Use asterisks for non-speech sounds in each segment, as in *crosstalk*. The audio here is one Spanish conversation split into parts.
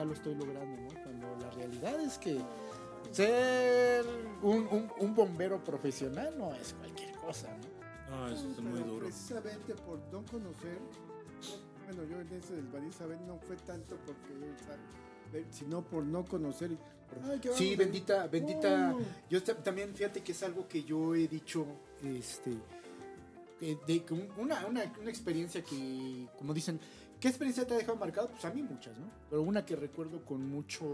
Ya lo estoy logrando, ¿no? Cuando la realidad es que ser un, un- un bombero profesional no es cualquier cosa, ¿no? No, eso es muy duro. Precisamente por no conocer, no- bueno, yo en ese del Barí saber no fue tanto porque, sino por no conocer. y por, "Ay, ¿qué Sí, bendita, bendita. Oh. Yo ta- también, fíjate que es algo que yo he dicho, este, de un- una, una, una experiencia que, como dicen, ¿qué experiencia te ha dejado marcado? Pues a mí muchas, ¿no? Pero una que recuerdo con mucho,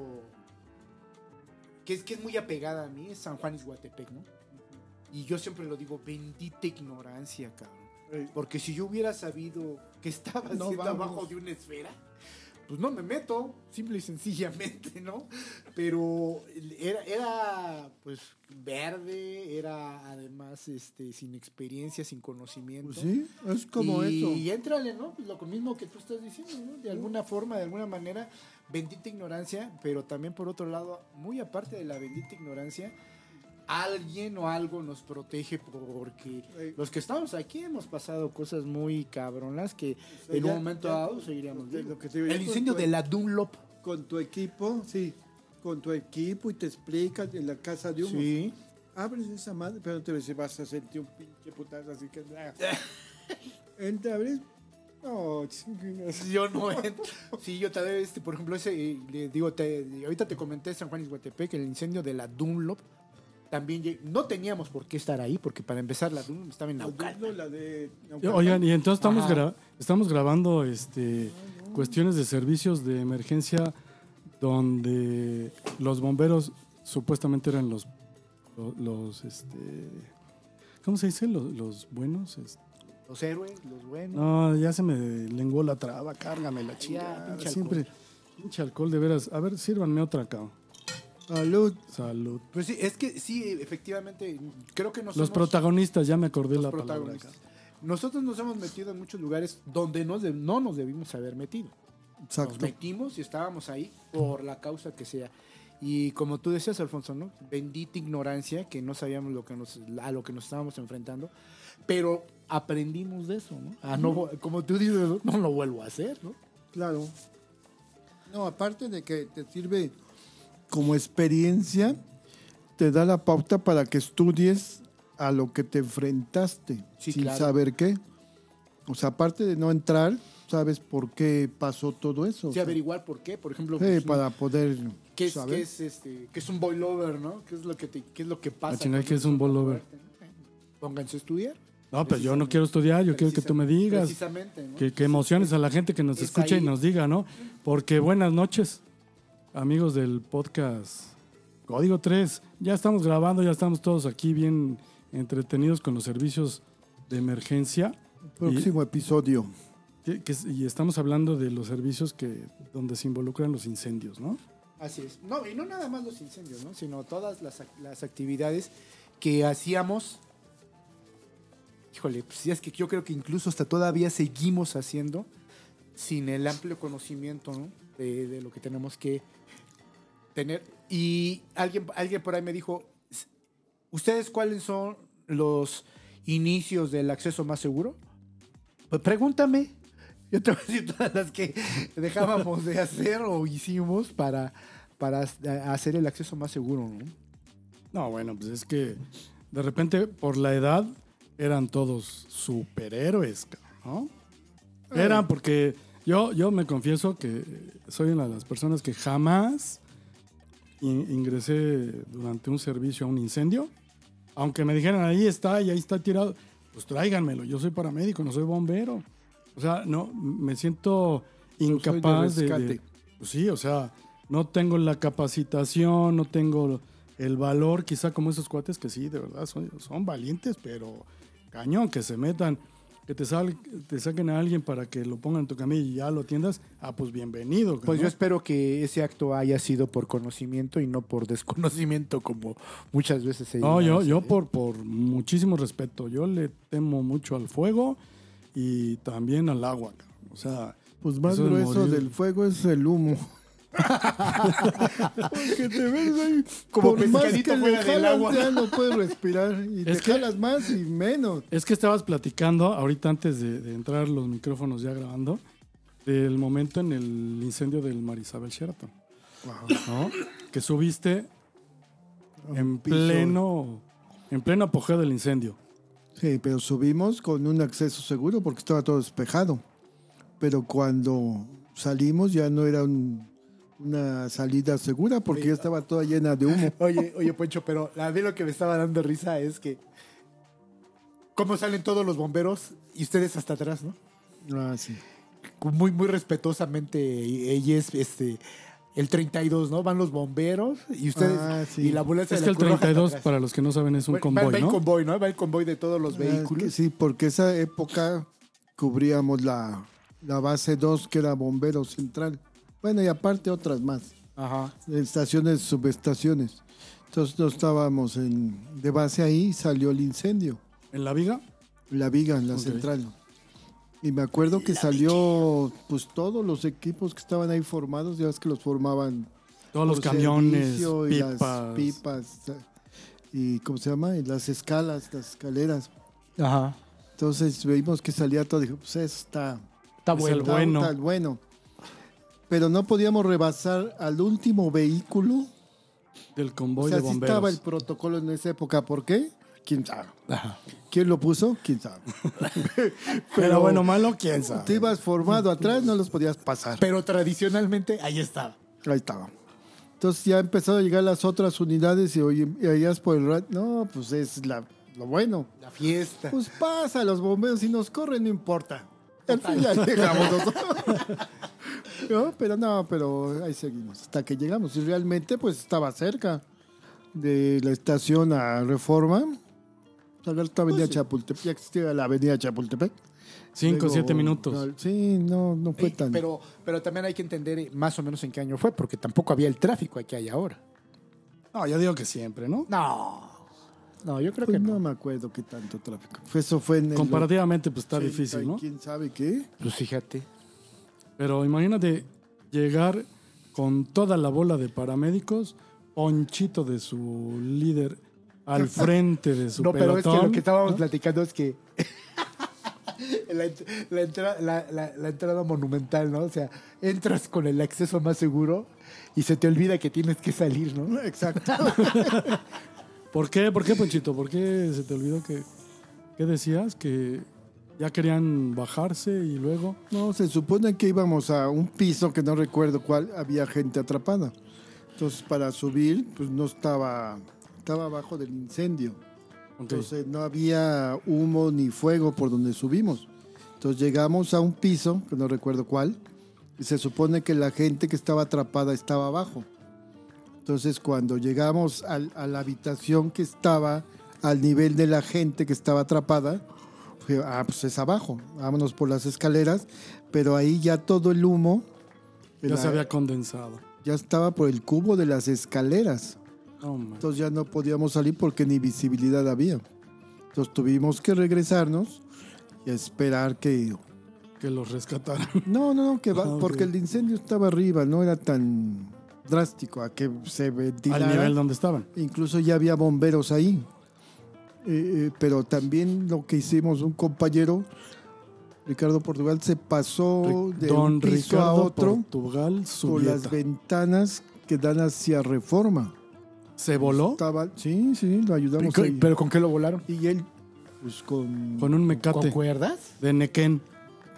que es, que es muy apegada a mí, es San Juan Iguatepec, ¿no? Y yo siempre lo digo, bendita ignorancia, cabrón. Porque si yo hubiera sabido que estaba No abajo de una esfera, pues no me meto, simple y sencillamente, ¿no? Pero era, era pues verde, era además este sin experiencia, sin conocimiento. Pues sí, es como y, eso. Y éntrale, ¿no? Pues lo mismo que tú estás diciendo, ¿no? De alguna forma, de alguna manera, bendita ignorancia, pero también por otro lado, muy aparte de la bendita ignorancia, alguien o algo nos protege porque Eh, los que estamos aquí hemos pasado cosas muy cabronas que o sea, en ya- un momento ya- dado seguiríamos lo que te El incendio tu- de la Dunlop. Con tu equipo, sí. Con tu equipo y te explicas en la casa de humo. Sí. Abres esa madre, pero no te ves vas a sentir un pinche putazo así que. *laughs* Entra, abres. No, chingas. Yo no *laughs* entro. Sí, yo también, este, por ejemplo, ese, le digo, te, ahorita te comenté San Juan Iguatepec, el incendio de la Dunlop. También no teníamos por qué estar ahí, porque para empezar la Dunlop estaba en La Naucalpan. La de. Naucalpan. Oigan, y entonces estamos, gra- estamos grabando este, cuestiones de servicios de emergencia donde los bomberos supuestamente eran los, los, los, este, ¿cómo se dice? Los, los buenos. este. Los héroes, los buenos. No, ya se me lenguó la traba, cárgame la chingada. pinche Siempre, pinche alcohol, de veras. A ver, sírvanme otra, cabrón. Salud. Salud. Pues sí, es que sí, efectivamente, creo que nos Los protagonistas, ya me acordé la palabra. Nosotros nos hemos metido en muchos lugares donde nos de- no nos debimos haber metido. Nos Exacto. metimos y estábamos ahí por la causa que sea. Y como tú decías, Alfonso, ¿no? Bendita ignorancia que no sabíamos lo que nos, a lo que nos estábamos enfrentando. Pero aprendimos de eso, ¿no? A no como tú dices, no, No lo vuelvo a hacer, ¿no? Claro. No, aparte de que te sirve como experiencia, te da la pauta para que estudies a lo que te enfrentaste Sí, sin claro. saber qué. O sea, aparte de no entrar, sabes por qué pasó todo eso. o Sí, sea, averiguar por qué, por ejemplo, sí, pues, para poder ¿qué, es, saber. qué es este, qué es un boilover, ¿no? ¿Qué es lo que, te- qué es lo que pasa? Chinga, cuando ¿qué es un boilover? Pónganse a estudiar. No, pero yo no quiero estudiar, yo quiero que tú me digas. Precisamente, ¿no? Que, que emociones a la gente que nos Es escucha ahí. y nos diga, ¿no? Porque buenas noches, amigos del podcast Código 3. Ya estamos grabando, ya estamos todos aquí bien entretenidos con los servicios de emergencia. Próximo episodio. Que- que- y estamos hablando de los servicios que donde se involucran los incendios, ¿no? Así es. No, y no nada más los incendios, ¿no? Sino todas las actividades que hacíamos. Híjole, pues es que yo creo que incluso hasta todavía seguimos haciendo sin el amplio conocimiento, ¿no? De, de lo que tenemos que tener. Y alguien, alguien por ahí me dijo, ¿ustedes cuáles son los inicios del acceso más seguro? Pues pregúntame. Yo te voy a decir todas las que dejábamos de hacer o hicimos para, para hacer el acceso más seguro, ¿no? No, bueno, pues es que de repente por la edad eran todos superhéroes, ¿no? Eran porque yo, yo me confieso que soy una de las personas que jamás in- ingresé durante un servicio a un incendio. Aunque me dijeran, ahí está y ahí está tirado, pues tráiganmelo. Yo soy paramédico, no soy bombero. O sea, no, me siento soy de incapaz de, rescate. de- Pues sí, o sea, no tengo la capacitación, no tengo el valor, quizá como esos cuates que sí, de verdad, son, son valientes, pero cañón, que se metan, que te, sal, te saquen a alguien para que lo pongan en tu camilla y ya lo atiendas, ah, pues bienvenido. Pues ¿no? yo espero que ese acto haya sido por conocimiento y no por desconocimiento, como muchas veces se No, llega a yo, yo ¿eh? por, por muchísimo respeto, yo le temo mucho al fuego y también al agua. cabrón. O sea, Pues más grueso del fuego es el humo. *laughs* Porque te ves ahí, Como por más que fuera del jalas, agua. Ya no puedes respirar. Y Es te que- jalas más y menos. Es que estabas platicando ahorita antes de, de entrar los micrófonos ya grabando del momento en el incendio del Marisabel Sheraton, ¿no? Que subiste en piso. pleno en pleno apogeo del incendio. Sí, pero subimos con un acceso seguro porque estaba todo despejado. Pero cuando salimos ya no era un- una salida segura porque ya estaba toda llena de humo. *laughs* Oye, oye, Poncho, pero a mí lo que me estaba dando risa es que cómo salen todos los bomberos y ustedes hasta atrás, ¿no? Ah, sí. Muy, muy respetuosamente, ella es este el 32, ¿no? Van los bomberos y ustedes Ah, sí. y la ambulancia Es de que la el Roja hasta 32, atrás. para los que no saben, es un Va- va, convoy, va el ¿no? convoy, ¿no? Va el convoy de todos los Ah, es que vehículos. sí, porque esa época cubríamos la, la base 2 que era bombero central. Bueno, y aparte otras más. Ajá. estaciones, subestaciones. Entonces no estábamos en, de base ahí, salió el incendio, En la viga, la viga en la central. Y me acuerdo que salió pues todos los equipos que estaban ahí formados, ya ves que los formaban todos los camiones, y pipas. las pipas y ¿cómo se llama? Y las escalas, las escaleras. Ajá. Entonces vimos que salía todo, dije, pues eso está, Está Es bueno. el bueno. está bueno. Pero no podíamos rebasar al último vehículo del O convoy sea, de bomberos. estaba el protocolo en esa época. ¿Por qué? ¿Quién sabe? Ajá. ¿Quién lo puso? ¿Quién sabe? *laughs* Pero bueno, malo, quién sabe. Tú ibas formado atrás, no los podías pasar. Pero tradicionalmente ahí estaba. Ahí estaba. Entonces ya empezaron a llegar las otras unidades y oye, allá por el rat. No, pues es la, lo bueno. La fiesta. Pues pasa, los bomberos si nos corren, no importa. Al fin ya *laughs* llegamos nosotros. No, pero no, pero ahí seguimos. Hasta que llegamos. Y realmente, pues estaba cerca de la estación a Reforma. O sea, esta avenida Chapultepec. Ya existía la avenida Chapultepec. Cinco, Luego, siete minutos. no, Sí, no, no fue Ey, tan. pero, pero también hay que entender eh, más o menos en qué año fue, porque tampoco había el tráfico que hay ahora. No, yo digo que siempre, ¿no? No. No, yo creo Pues que no no. me acuerdo qué tanto tráfico. Eso fue en el. Comparativamente, pues está 80 difícil, ¿no? ¿Quién sabe qué? Pues fíjate. Pero imagínate llegar con toda la bola de paramédicos, Ponchito de su líder al *laughs* frente de su No, pero es que lo que estábamos ¿no? platicando es que *laughs* la, ent- la entra- la- la- la entrada monumental, ¿no? O sea, entras con el acceso más seguro y se te olvida que tienes que salir, ¿no? *laughs* Exacto. ¿Por qué? ¿Por qué, Ponchito? ¿Por qué se te olvidó que... ¿Qué decías? Que ya querían bajarse y luego... No, se supone que íbamos a un piso que no recuerdo cuál, había gente atrapada. Entonces, para subir, pues no estaba, estaba abajo del incendio. Entonces, no había humo ni fuego por donde subimos. Entonces, llegamos a un piso, que no recuerdo cuál, y se supone que la gente que estaba atrapada estaba abajo. Entonces, cuando llegamos al- a la habitación que estaba al nivel de la gente que estaba atrapada, fue, ah, pues es abajo, vámonos por las escaleras, pero ahí ya todo el humo ya la- se había condensado. ya estaba por el cubo de las escaleras. Entonces ya no podíamos salir porque ni visibilidad había. Entonces tuvimos que regresarnos y esperar que... que los rescataran. No, no, no, que va, *laughs* Ah, porque el incendio estaba arriba, no era tan drástico a que se ventilara. al nivel donde estaban. Incluso ya había bomberos ahí. Eh, eh, pero también lo que hicimos, un compañero, Ricardo Portugal, se pasó de Don un piso a otro Portugal por las ventanas que dan hacia Reforma. ¿Se voló? Estaba, sí, sí, lo ayudamos. ¿Pero, ahí. pero con qué lo volaron? y él, pues con... Con un mecate ¿Con cuerdas? de Nequén.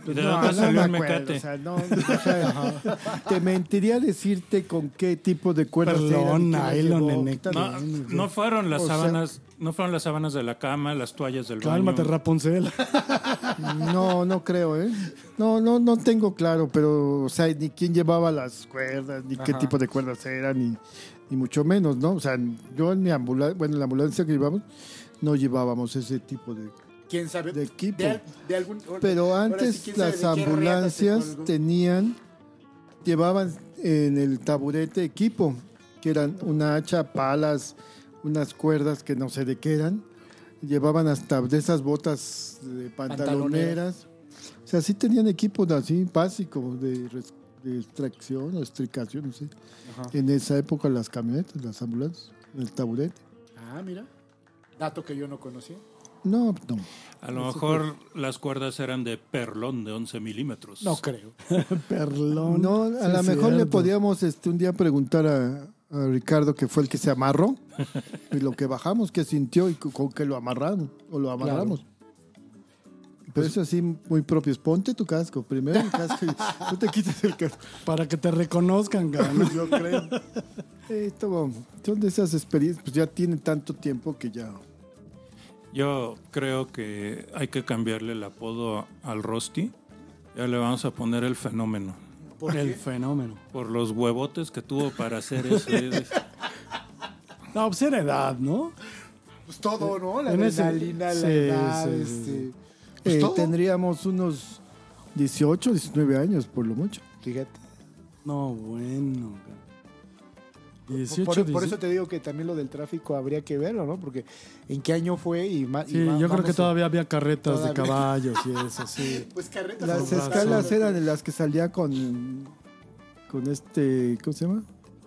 ¿De No, dónde no salió el me acuerdo, mecate? o sea, no, o sea, te mentiría decirte con qué tipo de cuerdas las nylon. No, no fueron las O sea- sábanas, no fueron las sábanas de la cama, las toallas del Cálmate, baño. Rapunzel. No, no creo, ¿eh? No, no, no tengo claro, pero, o sea, ni quién llevaba las cuerdas, ni qué tipo de cuerdas eran, ni, ni mucho menos, ¿no? O sea, yo en mi ambulancia, bueno, en la ambulancia que llevamos, no llevábamos ese tipo de... ¿Quién sabe? De equipo. De, de algún, Pero sí, antes ¿quién sabe las ambulancias tenían, llevaban en el taburete equipo, que eran una hacha, palas, unas cuerdas que no sé de qué eran. Llevaban hasta de esas botas de pantaloneras. O sea, sí tenían equipo así básico de, extracción o extricación, no sé. Ajá. En esa época las camionetas, las ambulancias, el taburete. Ah, mira. Dato que yo no conocía. No, no. A lo mejor las cuerdas eran de perlón de 11 milímetros. No creo. *laughs* Perlón. No, a Sí, lo mejor le podíamos este, un día preguntar a, a Ricardo, que fue el que se amarró, *laughs* y lo que bajamos, que sintió y con, que lo amarramos, o lo amarramos. Pero eso sí, muy propio. Ponte tu casco, primero el casco y tú te quitas el casco. *laughs* Para que te reconozcan, cabrón. Yo creo. Eh, estuvo- son de esas experiencias, pues ya tienen tanto tiempo que ya... Yo creo que hay que cambiarle el apodo al Rosti. Ya le vamos a poner el fenómeno. El fenómeno. Por los huevotes que tuvo para hacer eso. *laughs* No, pues era edad, ¿no? Pues todo, ¿no? La ese- adrenalina, la sí, edad, sí, sí, este... sí. Pues Eh, todo. tendríamos unos 18, 19 años, por lo mucho. Fíjate. No, bueno. cabrón. 18, por, por 18. eso te digo que también lo del tráfico habría que verlo, ¿no? Porque en qué año fue y más. Sí, yo creo que todavía había carretas de caballos y eso, sí. *laughs* Pues carretas. Las escalas razón. eran en las que salía con con este, ¿cómo se llama?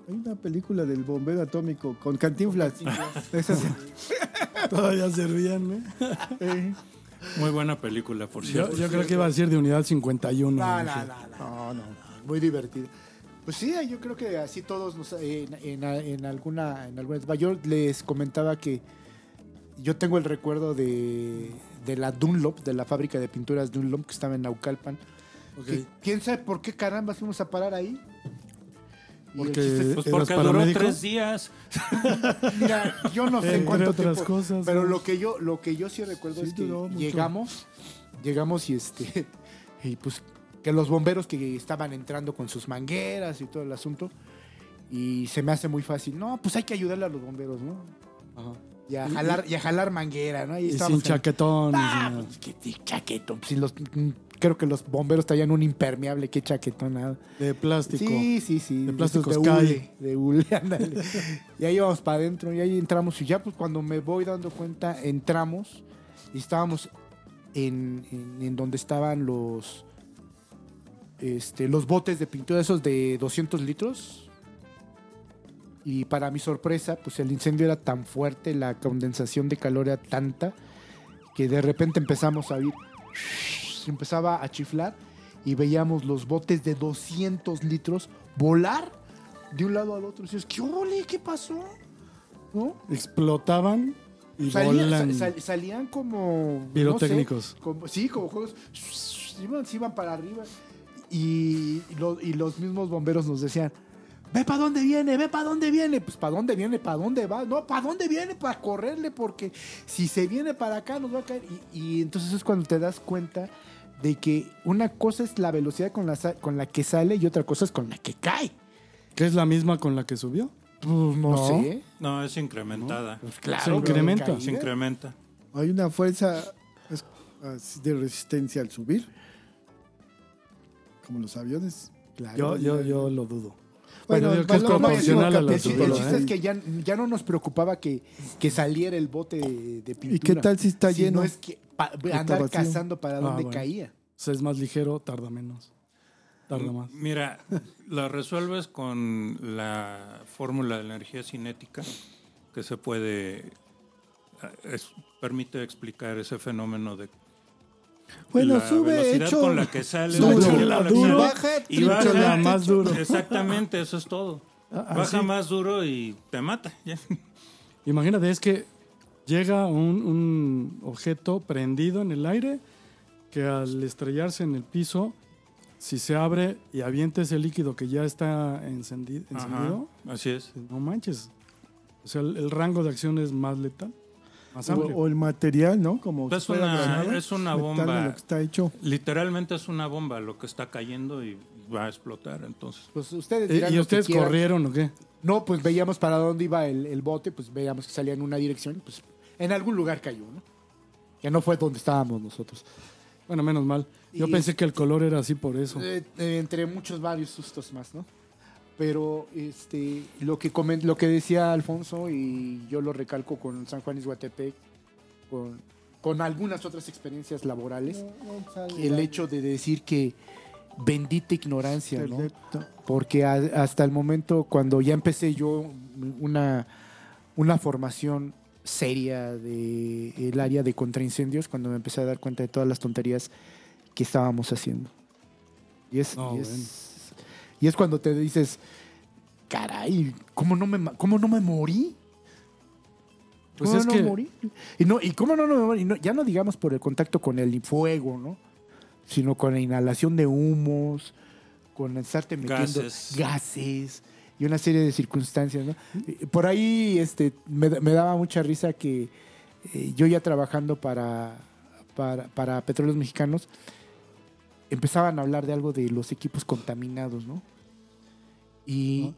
Hay una película del bombero atómico con Cantinflas. Esas- *laughs* Todavía servían, ¿no? eh, Muy buena película, por cierto. yo creo que iba a decir de unidad 51. No, no, no, no, no, no. Muy divertido. Pues sí, yo creo que así todos nos- en, en- en alguna en alguna. Yo les comentaba que yo tengo el recuerdo de, de la Dunlop, de la fábrica de pinturas Dunlop que estaba en Naucalpan. ¿Quién sabe por qué caramba fuimos a parar ahí? Porque- chiste es- Pues ¿Eras porque duró tres días. *laughs* Mira, yo no sé Entre cuánto otras tiempo, cosas, pero lo que yo lo que yo sí recuerdo Sí, es que llegamos, llegamos y este *laughs* y pues que los bomberos que estaban entrando con sus mangueras y todo el asunto y se me hace muy fácil. No, pues hay que ayudarle a los bomberos, ¿no? Y a jalar y a jalar manguera, ¿no? Y sin chaquetón. Ah, pues, qué, qué chaquetón. Pues, si los- creo que los bomberos traían un impermeable, qué chaquetón nada. de plástico. Sí, sí, sí. De esos plásticos de Sky. hule, de hule, *laughs* ándale. y ahí íbamos para adentro y ahí entramos. Y ya pues cuando me voy dando cuenta, entramos y estábamos en, en- en donde estaban los este, los botes de pintura, esos de 200 litros. Y para mi sorpresa, pues el incendio era tan fuerte, la condensación de calor era tanta, que de repente empezamos a oír, empezaba a chiflar y veíamos los botes de 200 litros volar de un lado al otro. Y dices, ¿qué ole? ¿Qué pasó? ¿No? Explotaban y Salían, volan. sa- sal- salían como... no sé, Pirotécnicos. como- sí, como juegos. Iban, se iban para arriba. Y, lo- y los mismos bomberos nos decían, ve para dónde viene, ve para dónde viene. Pues para dónde viene, para dónde va. No, para dónde viene, para correrle, porque si se viene para acá nos va a caer. Y, y entonces es cuando te das cuenta de que una cosa es la velocidad con la, con la que sale y otra cosa es con la que cae. ¿Que es la misma con la que subió? Pues no, No. sé. No, es incrementada. Pues claro. Se incrementa. Se incrementa. hay una fuerza así de resistencia al subir. Como los aviones. Claro. Yo, yo, yo lo dudo. Bueno, Bueno, que es proporcional a el la El, chiste- el Pero, chiste altura. es ¿eh? que ya, ya no nos preocupaba que, que saliera el bote de, de pintura. ¿Y qué tal si está Si lleno? No es que pa- andar vacío. cazando para Ah, bueno. caía. O sea, es más ligero, tarda menos. Tarda más. Mira, lo resuelves con la fórmula de la energía cinética que se puede eh, es- permite explicar ese fenómeno de Bueno, la sube velocidad hecho. con la que sale Duro. la la Duro. Baja, y baja más duro. Exactamente, eso es todo. Ah, Baja así. más duro y te mata. Imagínate, es que llega un, un objeto prendido en el aire que al estrellarse en el piso, si se abre y avienta ese líquido que ya está Ajá, encendido, así es. no manches. O sea, el, el rango de acción es más letal, más O, el material, ¿no? Como Es si fuera una- granada, es una bomba. lo que está hecho. Literalmente es una bomba lo que está cayendo y va a explotar. Entonces, Pues ustedes Eh, dirán ¿Y que ustedes corrieron o qué? No, pues veíamos para dónde iba el, el bote, pues veíamos que salía en una dirección, pues en algún lugar cayó, ¿no? Que no fue donde estábamos nosotros. Bueno, menos mal. Yo Y- pensé que el color era así por eso. Eh, entre muchos varios sustos más, ¿no? Pero este, lo, que comen- lo que decía Alfonso, y yo lo recalco con San Juan Izhuatepec, con, con algunas otras experiencias laborales, el hecho de decir que bendita ignorancia, ¿no? Porque a- hasta el momento, cuando ya empecé yo una, una formación seria del el área de contraincendios, cuando me empecé a dar cuenta de todas las tonterías que estábamos haciendo. Y es, No, y es, y es cuando te dices, caray, ¿cómo no me, cómo no me morí? Pues ¿Cómo no que- morí? Y, no, y cómo no, no me morí? No- ya no digamos por el contacto con el fuego, ¿no? Sino con la inhalación de humos, con estarte metiendo Gases. gases y una serie de circunstancias, ¿no? Por ahí este, me, me daba mucha risa que eh, yo ya trabajando para, para, para Petróleos Mexicanos, empezaban a hablar de algo de los equipos contaminados, ¿no? Y,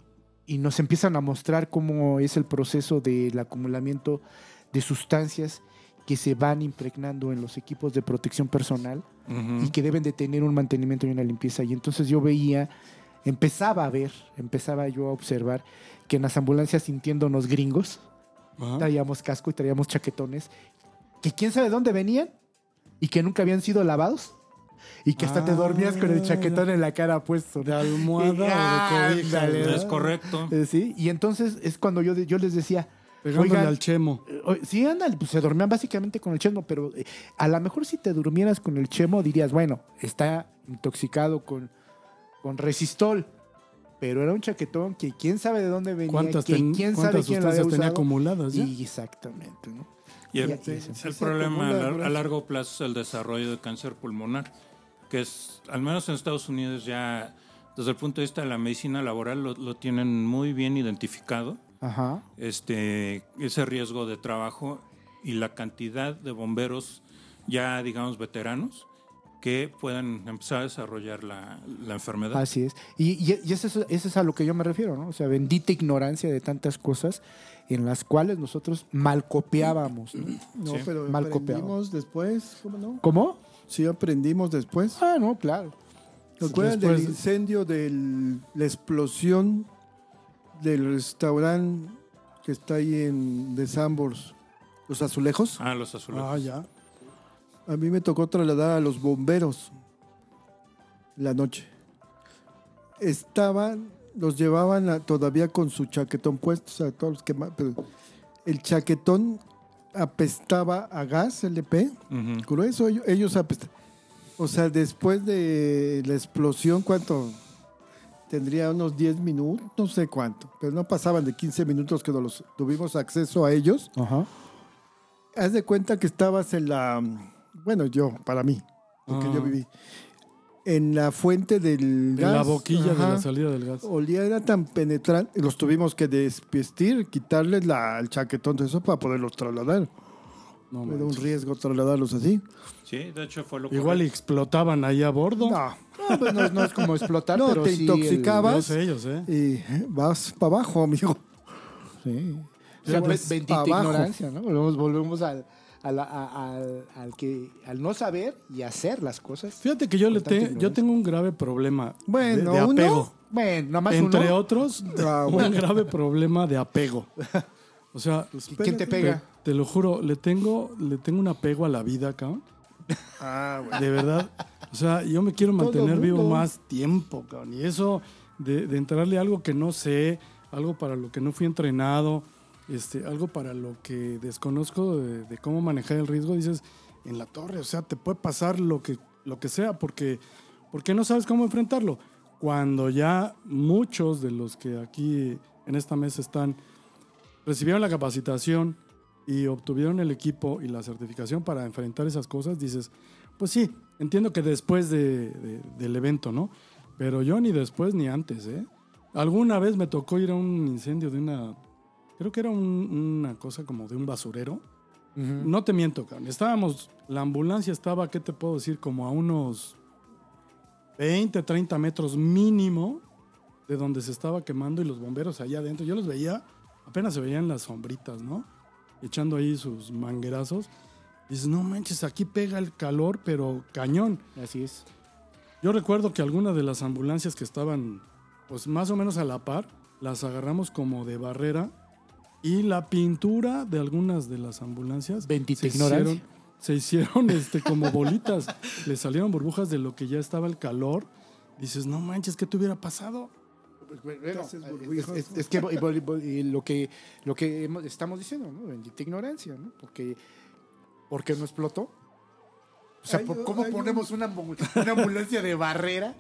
y nos empiezan a mostrar cómo es el proceso del acumulamiento de sustancias que se van impregnando en los equipos de protección personal y que deben de tener un mantenimiento y una limpieza. Y entonces yo veía, empezaba a ver, empezaba yo a observar que en las ambulancias sintiéndonos gringos, traíamos casco y traíamos chaquetones, que quién sabe dónde venían y que nunca habían sido lavados. Y que hasta te dormías con el Ah, chaquetón en la cara puesto. ¿De almohada o de cobija? Es correcto. Eh, sí, y entonces es cuando yo, yo les decía, Pegándole Oigan, al chemo. eh, sí, ándale, pues se dormían básicamente con el chemo, pero eh, a lo mejor si te durmieras con el chemo dirías, bueno, está intoxicado con, con resistol, pero era un chaquetón que quién sabe de dónde venía, ¿Cuántas, que ten- quién sabe cuántas quién lo había sustancias tenía usado. acumuladas ya? Y exactamente, ¿no? Y el, el problema a, largo plazo es el desarrollo de cáncer pulmonar, que es, al menos en Estados Unidos ya, desde el punto de vista de la medicina laboral, lo, lo tienen muy bien identificado, Ajá. este, ese riesgo de trabajo y la cantidad de bomberos ya, digamos, veteranos que puedan empezar a desarrollar la, la enfermedad. Así es. Y, y- y eso, es, eso es a lo que yo me refiero, ¿no? O sea, bendita ignorancia de tantas cosas en las cuales nosotros mal copiábamos. ¿no? No, Sí. pero Mal aprendimos después, ¿cómo no? ¿Cómo? Sí, aprendimos después. Ah, no, claro. ¿Te acuerdas Después del de- incendio de la explosión del restaurante que está ahí en de Sambors, los azulejos? Ah, los azulejos. Ah, ya. A mí me tocó trasladar a los bomberos la noche. Estaban, los llevaban a- todavía con su chaquetón puesto, o sea, todos los que ma- pero el chaquetón apestaba a gas LP, Ujú. grueso, ellos, ellos apestaban. O sea, después de la explosión, ¿cuánto? Tendría unos 10 minutos, no sé cuánto, pero no pasaban de 15 minutos que los, tuvimos acceso a ellos. Ajá. Haz de cuenta que estabas en la. Bueno, yo, para mí, porque Ah. yo viví. En la fuente del En gas. la boquilla de ajá. la salida del gas. Olía, era tan penetrante. Los tuvimos que despistir, quitarles la, el chaquetón de eso para poderlos trasladar. No, era un riesgo trasladarlos así. Sí, de hecho fue lo Igual y correcto. explotaban ahí a bordo. No, No, pues no, no es como explotar, No, pero te sí intoxicaba. Yo vas. sé ellos, ¿eh? y vas para abajo, amigo. el- sí. O sea, Pues, be- bendita abajo. ignorancia, ¿no? Volvemos, volvemos al, al, al, al que, al no saber y hacer las cosas. Fíjate que yo, le te- yo tengo un grave problema Bueno, de, de uno. apego. Bueno, nada más Entre uno. otros, *laughs* Ah, un grave problema de apego. *laughs* O sea, ¿Quién te pega? te lo juro, le tengo, le tengo un apego a la vida, cabrón. *laughs* Ah, bueno. De verdad. O sea, yo me quiero mantener vivo más tiempo, cabrón. Y eso de, de entrarle a algo que no sé, algo para lo que no fui entrenado, este, algo para lo que desconozco de, cómo manejar el riesgo, dices, en la torre, o sea, te puede pasar lo que, lo que sea, porque, porque no sabes cómo enfrentarlo. Cuando ya muchos de los que aquí en esta mesa están recibieron la capacitación y obtuvieron el equipo y la certificación para enfrentar esas cosas, dices, pues sí, entiendo que después de- de- del evento, ¿no? Pero yo ni después ni antes, ¿eh? Alguna vez me tocó ir a un incendio de una, creo que era un- una cosa como de un basurero. No te miento, cabrón. Estábamos, la ambulancia estaba, ¿qué te puedo decir? Como a unos 20, 30 metros mínimo de donde se estaba quemando y los bomberos allá adentro. Yo los veía, apenas se veían las sombritas, ¿no? Echando ahí sus manguerazos. Dices, no manches, aquí pega el calor, pero cañón. Así es. Yo recuerdo que algunas de las ambulancias que estaban, pues más o menos a la par, las agarramos como de barrera y la pintura de algunas de las ambulancias Bendita se ignorancia. hicieron, se hicieron este, como bolitas, *laughs* le salieron burbujas de lo que ya estaba el calor. Dices, no manches, ¿qué te hubiera pasado? Bueno, haces es, es- es que lo que lo que hemos- estamos diciendo, ¿no? Bendita ignorancia, ¿no? Porque ¿por qué no explotó? O sea, Hay ¿por- un- ¿cómo ponemos una ambulancia de barrera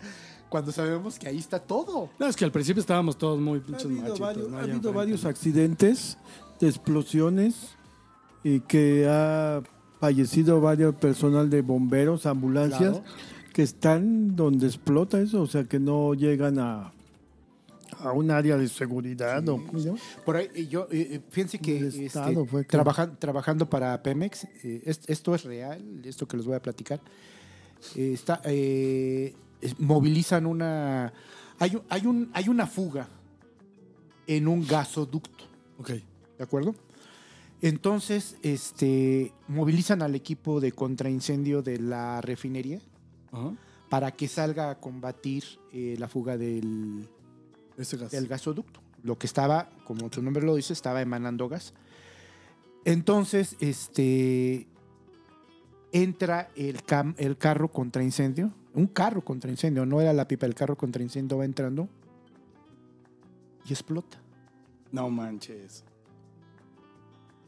cuando sabemos que ahí está todo? No, es que al principio estábamos todos muy Ha pinches habido, machitos, varios, ¿no? ha habido enfrente, varios ¿no? accidentes de explosiones y que ha fallecido varios personal de bomberos, ambulancias, Claro. que están donde explota eso, o sea, que no llegan a, a un área de seguridad. Por ahí, yo, eh, eh, fíjense que este, Estado fue que- trabajan- trabajando para Pemex, eh, es- esto es real, esto que les voy a platicar. eh, está, es- movilizan una. Hay, hay, un, hay una fuga en un gasoducto. Ok. ¿De acuerdo? Entonces, este, movilizan al equipo de contraincendio de la refinería para que salga a combatir eh, la fuga del, Ese gas. del gasoducto. Lo que estaba, como su nombre lo dice, estaba emanando gas. Entonces, este, entra el, cam- el carro contra incendio. Un carro contra incendio, no era la pipa, el carro contra incendio va entrando y explota. No manches.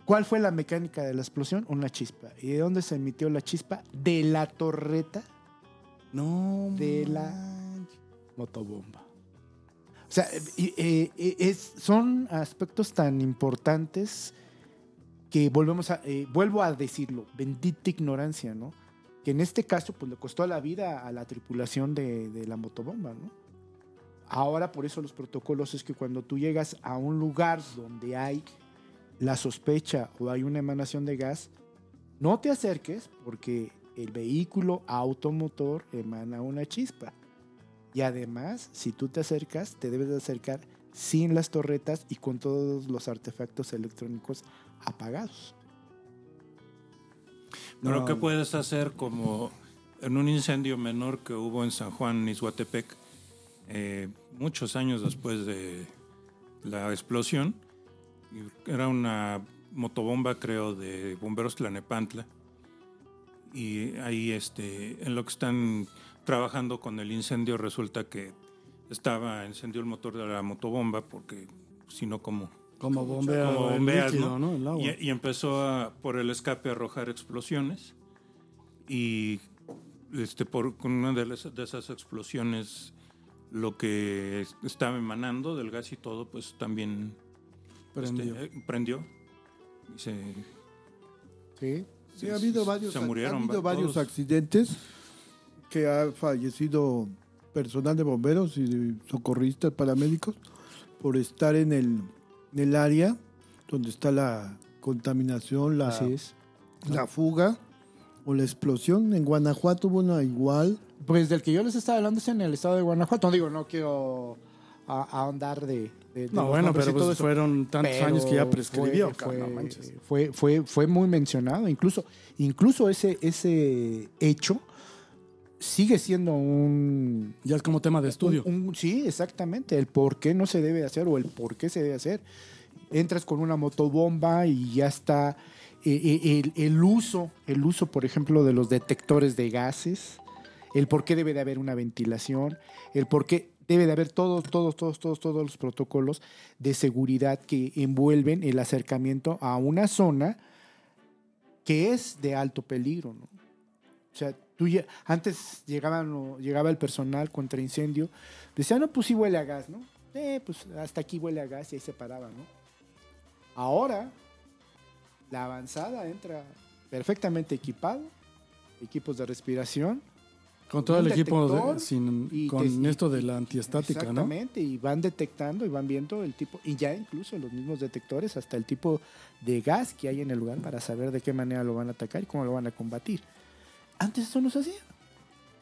¿Cuál fue la mecánica de la explosión? Una chispa. ¿Y de dónde se emitió la chispa? De la torreta No. de la manches. motobomba. O sea, eh, eh, eh, es, son aspectos tan importantes que volvemos a, eh, vuelvo a decirlo, bendita ignorancia, ¿no? Que en este caso, pues le costó la vida a la tripulación de, la motobomba, ¿no? Ahora, por eso los protocolos es que cuando tú llegas a un lugar donde hay la sospecha o hay una emanación de gas, no te acerques porque el vehículo automotor emana una chispa. Y además, si tú te acercas, te debes de acercar sin las torretas y con todos los artefactos electrónicos apagados. Pero No. ¿qué puedes hacer como en un incendio menor que hubo en San Juan, Izhuatepec, eh, muchos años después de la explosión? Era una motobomba, creo, de bomberos Tlanepantla. Y ahí, este, en lo que están trabajando con el incendio, resulta que estaba encendió el motor de la motobomba porque si no como Como bombea como el líquido, ¿no? ¿no? El agua. Y, y empezó a, por el escape a arrojar explosiones y este, por, con una de, las- de esas explosiones lo que es- estaba emanando del gas y todo pues también Prendió. este, eh, prendió y se, Sí. Sí, ha habido varios, se murieron ha habido va- varios todos. accidentes que ha fallecido personal de bomberos y socorristas, paramédicos, por estar en el, el área donde está la contaminación, la, Así es. la fuga o la explosión. En Guanajuato hubo una igual. Pues del que yo les estaba hablando es en el estado de Guanajuato. No digo, no quiero ahondar de, de- de No, bueno, pero pues eso, fueron tantos pero años que ya prescribió, fue, no fue, fue, fue, fue muy mencionado. Incluso, incluso ese, ese hecho sigue siendo un, Ya es como tema de estudio. un- un- sí, exactamente. El por qué no se debe hacer o el por qué se debe hacer. Entras con una motobomba y ya está eh, eh, el, el uso, el uso, por ejemplo, de los detectores de gases, el por qué debe de haber una ventilación, el por qué debe de haber todos, todos, todos, todos, todos los protocolos de seguridad que envuelven el acercamiento a una zona que es de alto peligro, ¿no? O sea, tú ya- antes llegaban, o- llegaba el personal contra incendio, decía, no, pues sí huele a gas, ¿no? Eh, pues hasta aquí huele a gas y ahí se paraba, ¿no? Ahora, la avanzada entra perfectamente equipado, equipos de respiración, Con todo el equipo de- sin, y con te- esto de la antiestática, ¿no? Exactamente, y van detectando y van viendo el tipo, y ya incluso los mismos detectores, hasta el tipo de gas que hay en el lugar para saber de qué manera lo van a atacar y cómo lo van a combatir. Antes eso no se hacía.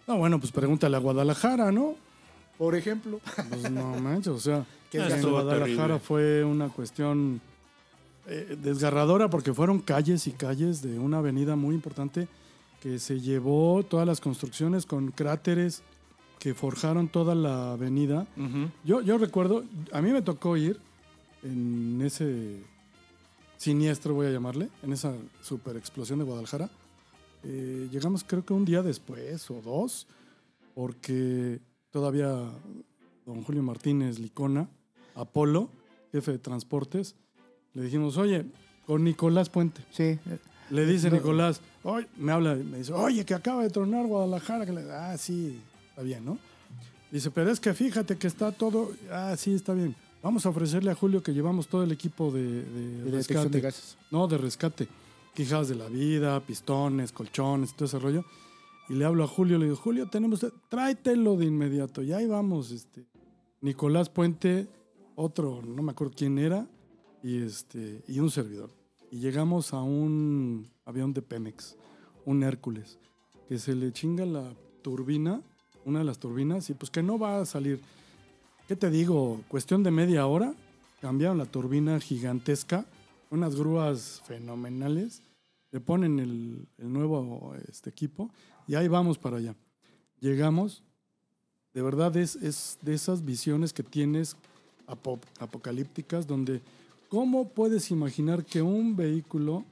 No, bueno, pues pregúntale a Guadalajara, ¿no? Por ejemplo. Pues no manches, o sea, Que en Guadalajara terrible. fue una cuestión eh, desgarradora porque fueron calles y calles de una avenida muy importante que se llevó todas las construcciones con cráteres que forjaron toda la avenida. Yo, yo recuerdo, a mí me tocó ir en ese siniestro, voy a llamarle, en esa super explosión de Guadalajara. Eh, llegamos creo que un día después o dos, porque todavía don Julio Martínez Licona, Apolo, jefe de transportes, le dijimos, oye, con Nicolás Puente. Sí. Le dice No. Nicolás, oye, me habla, me dice, oye, que acaba de tronar Guadalajara. Que le- ah, sí, está bien, ¿no? Dice, pero es que fíjate que está todo, ah, sí, está bien. Vamos a ofrecerle a Julio que llevamos todo el equipo de, de De rescate. de gases. No, de rescate. Quijadas de la vida, pistones, colchones, todo ese rollo. Y le hablo a Julio, le digo, Julio, tenemos, tráetelo de inmediato. Y ahí vamos, este. Nicolás Puente, otro, no me acuerdo quién era, y este, y un servidor. Y llegamos a un avión de Pemex, un Hércules, que se le chinga la turbina, una de las turbinas, y pues que no va a salir. ¿Qué te digo? Cuestión de media hora, cambiaron la turbina gigantesca, unas grúas fenomenales, le ponen el, el nuevo este, equipo y ahí vamos para allá. Llegamos, de verdad es, es de esas visiones que tienes apo- apocalípticas donde ¿cómo puedes imaginar que un vehículo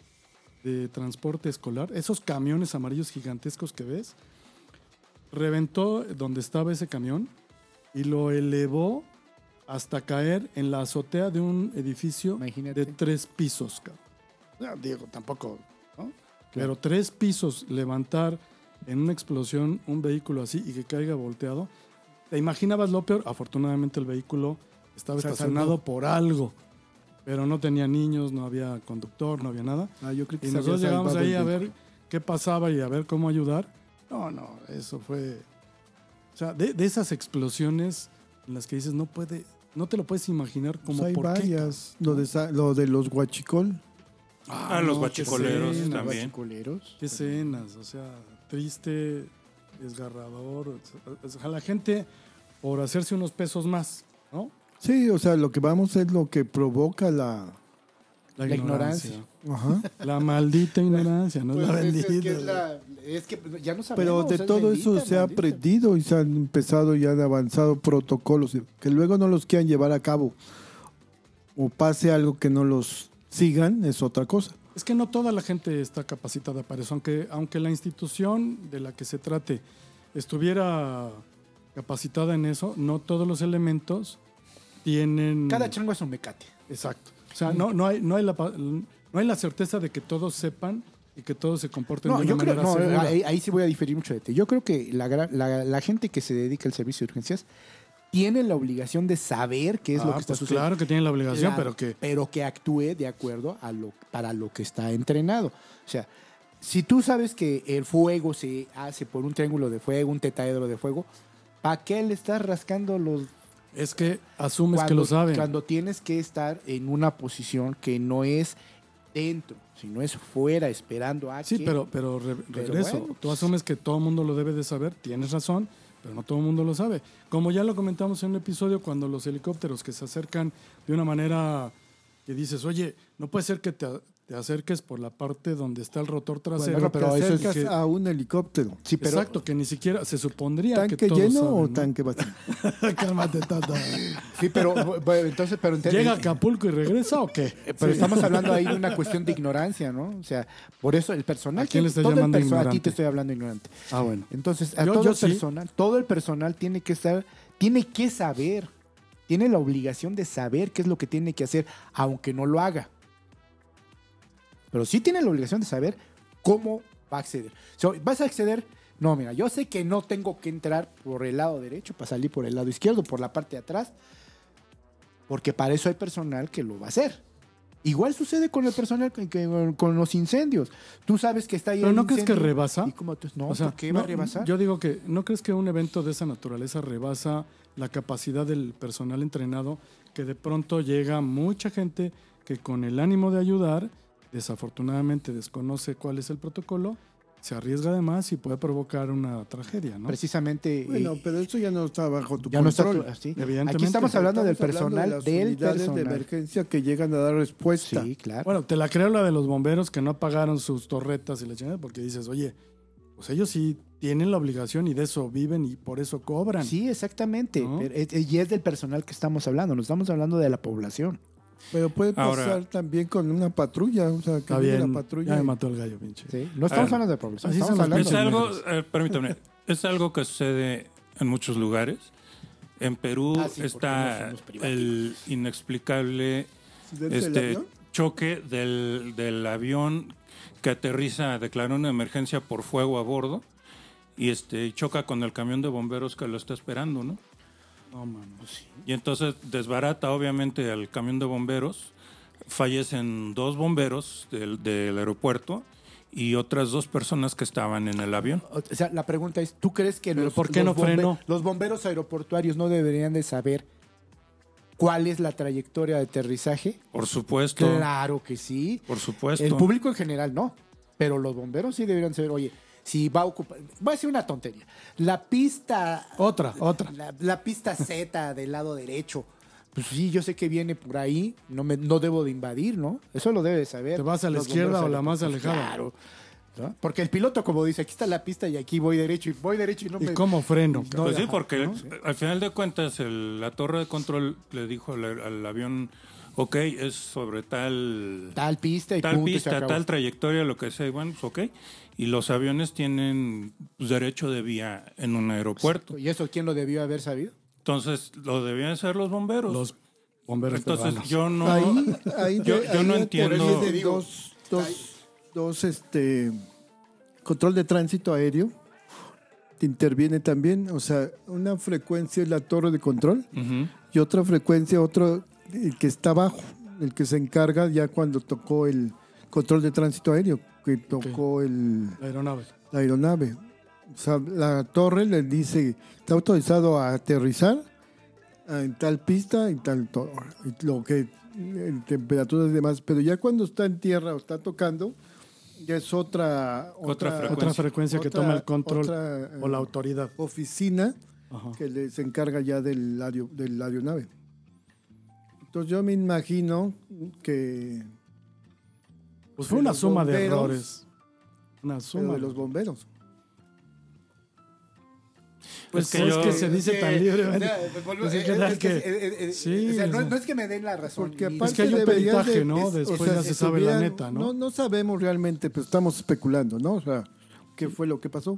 de transporte escolar, esos camiones amarillos gigantescos que ves, reventó donde estaba ese camión y lo elevó hasta caer en la azotea de un edificio Imagínate. de tres pisos. Ya, Diego, tampoco, ¿no? Pero tres pisos levantar en una explosión un vehículo así y que caiga volteado. ¿Te imaginabas lo peor? Afortunadamente el vehículo estaba estacionado por algo, pero no tenía niños, no había conductor, no había nada. Ah, yo creo que Y nosotros llegamos ahí a ver qué pasaba y a ver cómo ayudar. No, no, eso fue. O sea, de, de esas explosiones en las que dices, no puede, no te lo puedes imaginar como Pues hay por qué. varias. Lo de, lo de los guachicol. Ah, los qué guachicoleros escenas, también. Guachicoleros. Qué escenas, o sea, triste, desgarrador. O sea, la gente por hacerse unos pesos más, ¿no? Sí, o sea, lo que vamos es lo que provoca la... La ignorancia. Ajá. La maldita *laughs* ignorancia, no Pues la bendita. es que es la- es que ya no sabemos. Pero de es todo bendita, eso se ha aprendido y se han empezado y han avanzado protocolos que luego no los quieran llevar a cabo o pase algo que no los sigan es otra cosa. Es que no toda la gente está capacitada para eso, aunque, aunque la institución de la que se trate estuviera capacitada en eso, no todos los elementos tienen... Cada chango es un mecate. Exacto. O sea, no, no, hay, no, hay la, no hay la certeza de que todos sepan y que todos se comporten No, de una yo creo, manera no, segura. ahí, ahí sí voy a diferir mucho de ti. Yo creo que la, la, la gente que se dedica al servicio de urgencias tiene la obligación de saber qué es lo Ah, que está pues sucediendo. Claro que tienen la obligación, Claro, pero que... pero que actúe de acuerdo a lo para lo que está entrenado. O sea, si tú sabes que el fuego se hace por un triángulo de fuego, un tetaedro de fuego, ¿para qué le estás rascando los Es que asumes cuando, que lo saben. cuando tienes que estar en una posición que no es dentro, sino es fuera esperando a Sí, que- pero, pero re- Pero regreso. bueno, Tú asumes que todo el mundo lo debe de saber, tienes razón, pero no todo el mundo lo sabe. Como ya lo comentamos en un episodio, cuando los helicópteros que se acercan de una manera que dices, oye, no puede ser que te, te acerques por la parte donde está el rotor trasero. Bueno, pero te eso es que- a un helicóptero. Sí, pero Exacto, que ni siquiera se supondría ¿Tanque que todos lleno saben, o ¿no? tanque vacío? *laughs* Cálmate, tata. sí, pero bueno, entonces pero ¿Llega a Acapulco y regresa o qué? Eh, Pero estamos hablando ahí de una *laughs* cuestión de ignorancia, ¿no? O sea, por eso el personal. ¿A quién le que- estás todo el llamando perso- A ti ignorante? te estoy hablando ignorante. Ah, bueno. Entonces, a Yo- todo yo el sí. personal, todo el personal tiene que estar, tiene que saber, tiene la obligación de saber qué es lo que tiene que hacer, aunque no lo haga. Pero sí tiene la obligación de saber cómo va a acceder. So, ¿Vas a acceder? No, mira, yo sé que no tengo que entrar por el lado derecho para salir por el lado izquierdo, por la parte de atrás, porque para eso hay personal que lo va a hacer. Igual sucede con el personal, que- que- con los incendios. Tú sabes que está ahí Pero el ¿no crees que rebasa? ¿y cómo tú- no, O sea, ¿por qué va a rebasar? Yo digo que, ¿no crees que un evento de esa naturaleza rebasa la capacidad del personal entrenado? Que de pronto llega mucha gente que con el ánimo de ayudar, desafortunadamente desconoce cuál es el protocolo, se arriesga de más y puede provocar una tragedia, ¿no? Precisamente. Bueno, eh, pero eso ya no está bajo tu ya no está control. así. Evidentemente. Aquí estamos hablando del hablando personal, de las del unidades de personal. emergencia que llegan a dar respuesta. Sí, claro. Bueno, te la creo la de los bomberos que no pagaron sus torretas y la chingada, porque dices, oye, pues ellos sí tienen la obligación y de eso viven y por eso cobran. Sí, exactamente. ¿No? Pero es- y es del personal que estamos hablando. No estamos hablando de la población. Pero puede Ahora- pasar también con una patrulla, o sea, que viene la patrulla. ya me mató el gallo, pinche. ¿sí? No estamos Ah, hablando de así Estamos hablando Es algo, eh, permítame, es algo que sucede en muchos lugares. En Perú Ah, sí, porque no está el inexplicable ¿Dentro del este choque del, del avión que aterriza, declaró una emergencia por fuego a bordo y este y choca con el camión de bomberos que lo está esperando, ¿no? No, mano. Y entonces desbarata obviamente al camión de bomberos, fallecen dos bomberos del, del aeropuerto y otras dos personas que estaban en el avión. O sea, la pregunta es, ¿tú crees que ¿Pero los, por qué los no frenó? los bomberos aeroportuarios no deberían de saber cuál es la trayectoria de aterrizaje? Por supuesto, Claro que sí. por supuesto. El público en general no. Pero los bomberos sí deberían saber, oye, si va a ocupar... Voy a decir una tontería. La pista... Otra, otra. La, la pista Z del lado derecho. Pues sí, yo sé que viene por ahí. No, me, no debo de invadir, ¿no? Eso lo debe de saber. ¿Te vas a la los izquierda o la más alejada? Claro. ¿no? Porque el piloto, como dice, aquí está la pista y aquí voy derecho y voy derecho y no ¿Y me... cómo freno? No, Pues sí, porque ¿no? al final de cuentas el- la torre de control le dijo al, al avión, ok, es sobre tal, Tal pista y tal punto, pista, tal trayectoria, lo que sea, y bueno, pues ok. Y los aviones tienen pues, derecho de vía en un aeropuerto. ¿Y eso quién lo debió haber sabido? Entonces, lo debían ser los bomberos. Los bomberos Entonces, peruanos. yo no... Ahí, ahí Yo- te- yo ahí no entiendo- intervienen Por eso te digo, dos, dos, dos, este, control de tránsito aéreo. Te interviene también, o sea, una frecuencia es la torre de control y otra frecuencia, otro el que está abajo, el que se encarga ya cuando tocó el control de tránsito aéreo, que tocó el, La aeronave. la aeronave. O sea, la torre le dice, está autorizado a aterrizar en tal pista, en tal torre, y lo que en temperaturas y demás, pero ya cuando está en tierra o está tocando, ya es otra Otra frecuencia. Otra frecuencia que otra- toma el control otra, eh, o la autoridad. oficina Ajá. que les encarga ya del, del aeronave. Entonces yo me imagino que Pues fue una suma de errores. Una suma de los bomberos. Pues Es que es que se dice tan libremente. Pues, ¿qué tal que- eh, Sí, o sea, no, es que me den la razón. Porque aparte que hay un peritaje, de- ¿no? es- Después ya se sabe la neta, ¿no? ¿no? No sabemos realmente, pero estamos especulando, ¿no? O sea, ¿qué fue lo que pasó?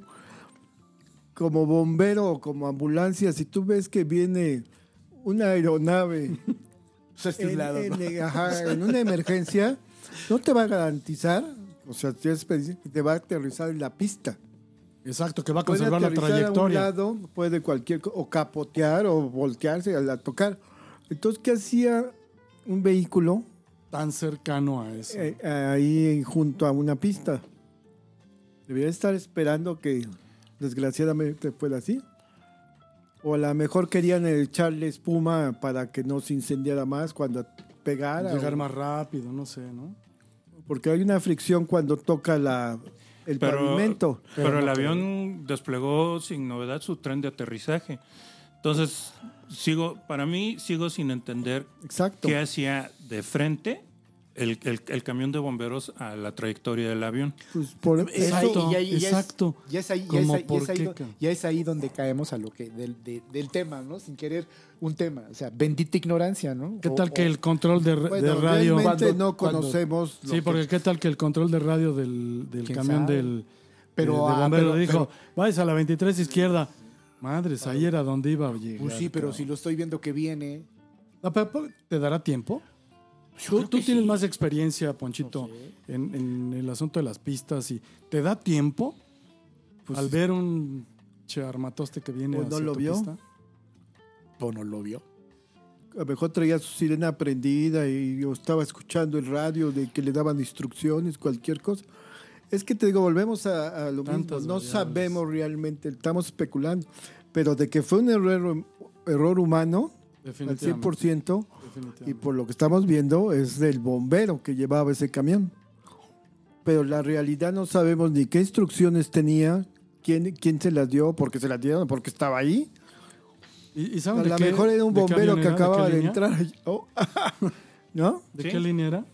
Como bombero o como ambulancia, si tú ves que viene una aeronave *laughs* Pues, en, en- ajá, en una emergencia, no te va a garantizar, o sea, te va a aterrizar en la pista. Exacto, que va a Puede conservar la aterrizar a un trayectoria. lado, puede cualquier o capotear o voltearse al tocar. Entonces, ¿qué hacía un vehículo Tan cercano a eso. eh, ahí junto a una pista? Debería estar esperando que desgraciadamente fuera así. O a lo mejor querían echarle espuma para que no se incendiara más cuando pegara. Llegar o- más rápido, no sé, ¿no? Porque hay una fricción cuando toca la, el Pero, pavimento. pero Pero el no avión desplegó sin novedad su tren de aterrizaje. Entonces, sigo, para mí, sigo sin entender Exacto. qué hacía de frente el, el- el camión de bomberos a la trayectoria del avión. Pues por ahí- Exacto, y ahí- y es- exacto. Ya es ahí, ya es Como ahí- ya es ahí qué, do- cabrón. ya es ahí donde caemos a lo que del, de- del tema, ¿no? Sin querer un tema. O sea, bendita ignorancia, ¿no? ¿Qué O- tal o- que el control de, Bueno, de radio... realmente Cuando- no conocemos. Sí, que- porque qué tal que el control de radio del, del ¿Quién camión sabe? del Pero, de, de ah, bombero pero- dijo, vayas a la 23 izquierda. Madres, ahí era donde iba a llegar. Pues sí, pero si lo estoy viendo que viene. No, pero, pero, ¿Te dará tiempo? Yo Tú, tú tienes sí. más experiencia, Ponchito, en, en el asunto de las pistas y ¿te da tiempo Pues, al ver un che armatoste que viene ¿O no lo tu vio? pista? ¿O no lo vio? a lo mejor traía su sirena prendida y yo estaba escuchando el radio de que le daban instrucciones, cualquier cosa. Es que te digo, volvemos a, a lo Tantas mismo. No variables. sabemos realmente, estamos especulando. Pero de que fue un error, error humano, al 100%, Definitivamente. Y por lo que estamos viendo, es del bombero que llevaba ese camión. Pero la realidad no sabemos ni qué instrucciones tenía, quién, quién se las dio, porque se las dieron, porque estaba ahí. ¿Y, y A saben lo mejor era un bombero que acababa de entrar. Oh. *laughs* ¿No? ¿De Sí. qué línea era?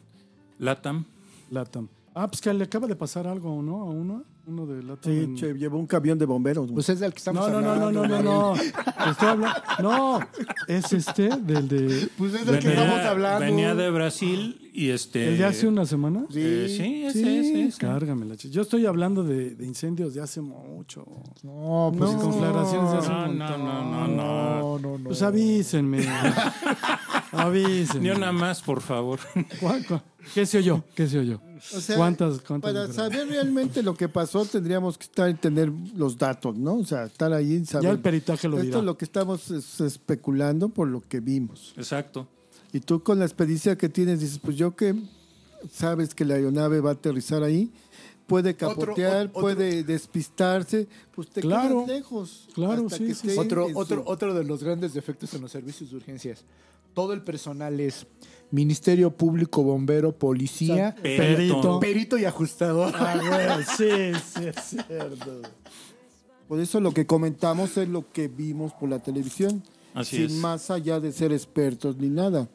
LATAM. Latam. Ah, pues que le acaba de pasar algo, ¿no? A uno, uno de Latam. Sí, en- che, llevó un camión de bomberos. Pues es del que estamos No, no, no, no, hablando. no, no, no. Te Estoy hablando. No, es este, del de. Pues es del que Venía- estamos hablando. Venía de Brasil y este. ¿El de hace una semana? eh, sí, ese, Sí, ese, ese. Cárgame la ch- Yo estoy hablando de, de incendios de hace mucho. No, Pues pues conflagraciones de hace No, un no, montón. no, no, no. no, no, no. Pues avísenme. *laughs* avísenme. Ni una más, por favor. ¿Cuá- cuá- ¿Qué se oyó? ¿Qué se oyó? O sea, ¿Cuántas, cuántas Para saber realmente lo que pasó, tendríamos que estar tener los datos, ¿no? O sea, estar ahí y saber. Ya el peritaje lo Esto dirá. es lo que estamos es, especulando por lo que vimos. Exacto. Y tú con la experiencia que tienes dices, pues yo que sabes que la aeronave va a aterrizar ahí, puede capotear, otro- puede despistarse, pues te Claro, quedas lejos. claro, sí, que sí, sí. Otro, otro, su- otro de los grandes defectos en los servicios de urgencias. Todo el personal es Ministerio Público, Bombero, Policía, Perito. Perito y Ajustador. Ah, *laughs* sí, sí, es cierto. Por eso lo que comentamos es lo que vimos por la televisión, Así sin es. más allá de ser expertos ni nada,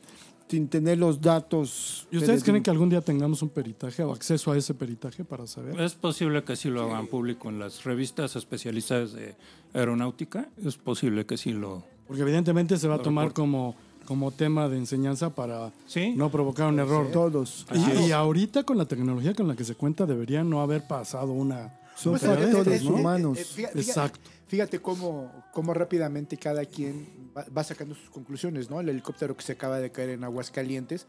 sin tener los datos. ¿Y ustedes creen que algún día tengamos un peritaje o acceso a ese peritaje para saber? Es posible que sí lo hagan público en las revistas especializadas de aeronáutica. Es posible que sí lo. Porque evidentemente se va a tomar como, como tema de enseñanza para Sí. no provocar un error. Todos. Y, y ahorita con la tecnología con la que se cuenta debería no haber pasado una... Son Pues, estas, ¿no? humanos. eh, fíjate, Exacto. Fíjate cómo, cómo rápidamente cada quien va, va sacando sus conclusiones, ¿no? El helicóptero que se acaba de caer en Aguascalientes.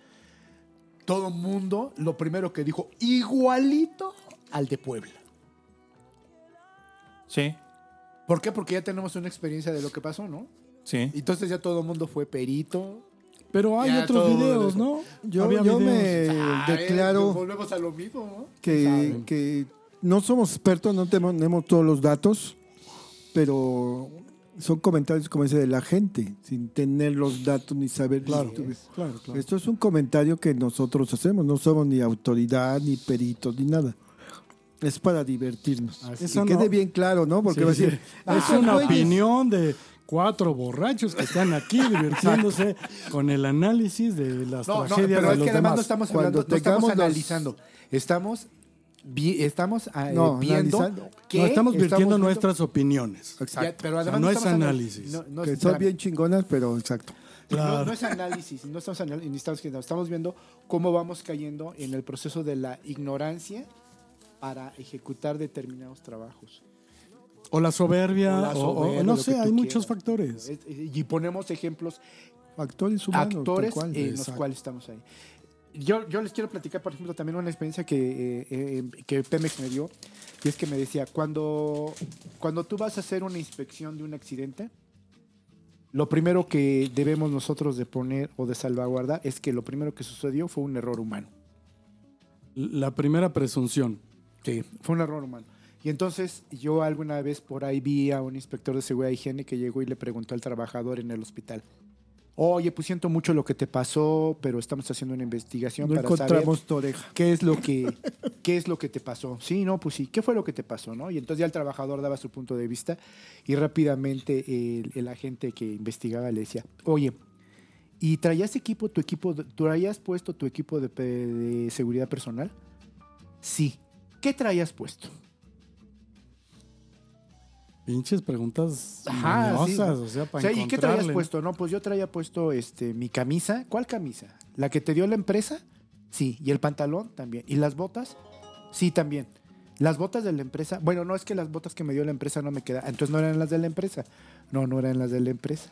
Todo mundo, lo primero que dijo, igualito al de Puebla. Sí. ¿Por qué? Porque ya tenemos una experiencia de lo que pasó, ¿no? Sí. Entonces ya todo el mundo fue perito. Pero hay Ya otros todo videos. ¿no? Yo, Había yo videos. me Ah, eh, declaro volvemos a lo mismo, ¿no? que, saben. que no somos expertos, no tenemos, tenemos todos los datos, pero son comentarios, como dice, de la gente, sin tener los datos ni saber. Claro, Esto- claro, claro. Esto es un comentario que nosotros hacemos, no somos ni autoridad, ni peritos, ni nada. Es para divertirnos. Así Y es. Eso quede no- bien claro, ¿no? Porque Sí, va a sí. decir, Es "Esos una güeyes". opinión de cuatro borrachos que están aquí divirtiéndose con el análisis de las No, no, tragedias pero de es los que además demás. no estamos Cuando hablando, no estamos los- analizando. Estamos, vi- estamos ah, eh, No, viendo analizando. que No, estamos virtiendo viendo- nuestras opiniones. Ya, Exacto. pero O sea, además no es estamos análisis. No, no, que son espérame. bien chingonas, pero exacto. No, Claro. no es análisis, no estamos, anal- ni estamos, viendo, estamos viendo cómo vamos cayendo en el proceso de la ignorancia para ejecutar determinados trabajos. O la soberbia, O la o- o- soberbia, no sé, hay muchos factores. Es- Y ponemos ejemplos, Actores humanos. actores cual. en los cuales estamos ahí. Yo, yo les quiero platicar, por ejemplo, también una experiencia que, eh, eh, que Pemex me dio, y es que me decía, cuando, cuando tú vas a hacer una inspección de un accidente, lo primero que debemos nosotros de poner o de salvaguardar es que lo primero que sucedió fue un error humano. La primera presunción. Sí, fue un error humano. Y entonces yo alguna vez por ahí vi a un inspector de seguridad y higiene que llegó y le preguntó al trabajador en el hospital, oye, pues siento mucho lo que te pasó, pero estamos haciendo una investigación No para saber encontramos tu oreja. qué es lo que *laughs* qué es lo que te pasó. Sí, no, pues sí, ¿qué fue lo que te pasó? ¿no? Y entonces ya el trabajador daba su punto de vista y rápidamente el, el agente que investigaba le decía, oye, ¿y traías equipo, tu equipo, traías puesto tu equipo de seguridad personal? Sí. ¿Qué traías puesto? Pinches preguntas Ajá, mañosas, sí. o sea, O para sea, ¿y qué traías puesto? No, pues yo traía puesto este, mi camisa. ¿Cuál camisa? ¿La que te dio la empresa? Sí. ¿Y el pantalón? También. ¿Y las botas? Sí, también. Las botas de la empresa. Bueno, no es que las botas que me dio la empresa no me quedan. Entonces no eran las de la empresa. No, no eran las de la empresa.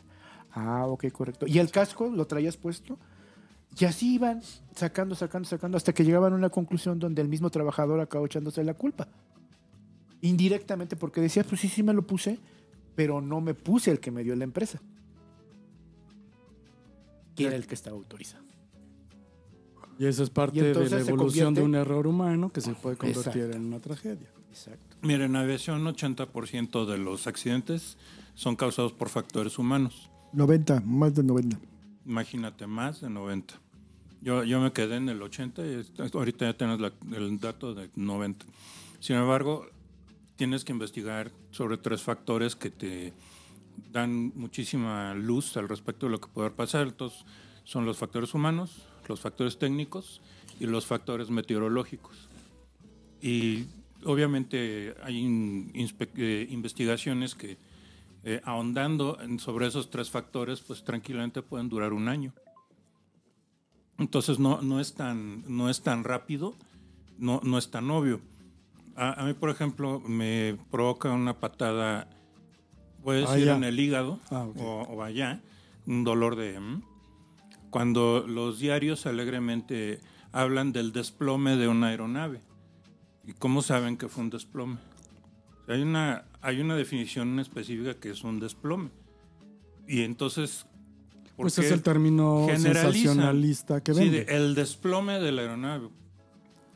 Ah, ok, correcto. ¿Y el casco lo traías puesto? Y así iban sacando, sacando, sacando, hasta que llegaban a una conclusión donde el mismo trabajador acabó echándose la culpa. Indirectamente, porque decía, pues sí, sí me lo puse, pero no me puse el que me dio la empresa. que era el que estaba autorizado. Y eso es parte de la evolución de un error humano que se puede convertir Exacto. en una tragedia. Exacto. Mira, en aviación 80% de los accidentes son causados por factores humanos. 90, más de 90. Imagínate, más de 90. Yo, yo me quedé en el 80 y ahorita ya tienes la- el dato de 90. Sin embargo, tienes que investigar sobre tres factores que te dan muchísima luz al respecto de lo que puede pasar. Entonces, son los factores humanos, los factores técnicos y los factores meteorológicos. Y obviamente hay eh, investigaciones que eh, ahondando sobre esos tres factores, pues tranquilamente pueden durar un año. Entonces no, no, es, tan, no es tan rápido, no, no es tan obvio. A, a mí, por ejemplo, me provoca una patada, puede decir Allá. en el hígado Ah, o, o allá, un dolor de... mm, Cuando los diarios alegremente hablan del desplome de una aeronave. ¿Y cómo saben que fue un desplome? Hay una, hay una definición específica que es un desplome. Y entonces... ¿por Pues qué es el término sensacionalista que Sí, vende. de- el desplome de la aeronave.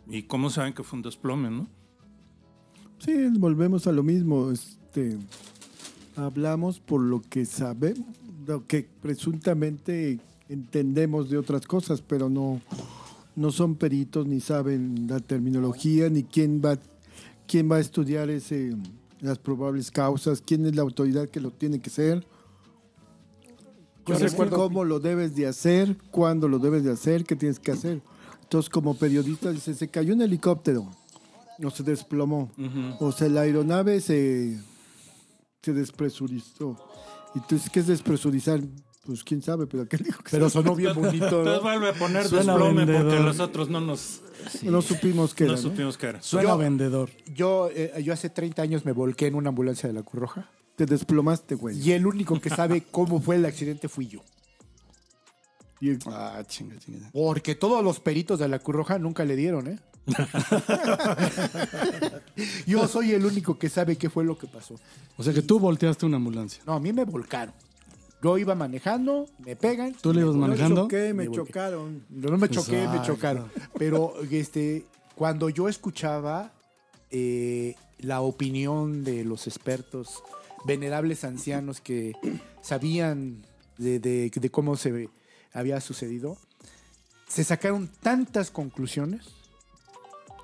¿Y cómo saben que fue un desplome, no? Sí, volvemos a lo mismo. Este, hablamos por lo que sabemos, lo que presuntamente entendemos de otras cosas, pero no, no son peritos ni saben la terminología ni quién va, quién va a estudiar ese, las probables causas, quién es la autoridad que lo tiene que ser. Recuerdo- cómo lo debes de hacer, cuándo lo debes de hacer, qué tienes que hacer. Entonces, como periodista, dice, se cayó un helicóptero, o se desplomó, o sea, la aeronave se, se despresurizó. Y tú dices, ¿qué es despresurizar? Pues quién sabe, pero ¿qué *laughs* dijo que Pero sonó bien bonito. Entonces ¿no? vuelve a poner Suena desplome vendedor. porque los otros no nos no supimos qué no era, ¿no? supimos qué era. Suena Yo- vendedor. Yo, eh, yo hace 30 años me volqué en una ambulancia de la Cruz Roja. Te desplomaste, güey. Y el único que sabe *laughs* cómo fue el accidente fui yo. Y- Ah, chinga, chinga. Porque todos los peritos de la Cruz Roja nunca le dieron, ¿eh? *laughs* yo soy el único que sabe qué fue lo que pasó. O sea que tú volteaste una ambulancia. No, a mí me volcaron. Yo iba manejando, me pegan. ¿Tú le ibas me- manejando? choqué, me Me volqué. chocaron. No, no me choqué, me chocaron. Pero este, cuando yo escuchaba eh, la opinión de los expertos, venerables ancianos que sabían de, de- de cómo se había sucedido, se sacaron tantas conclusiones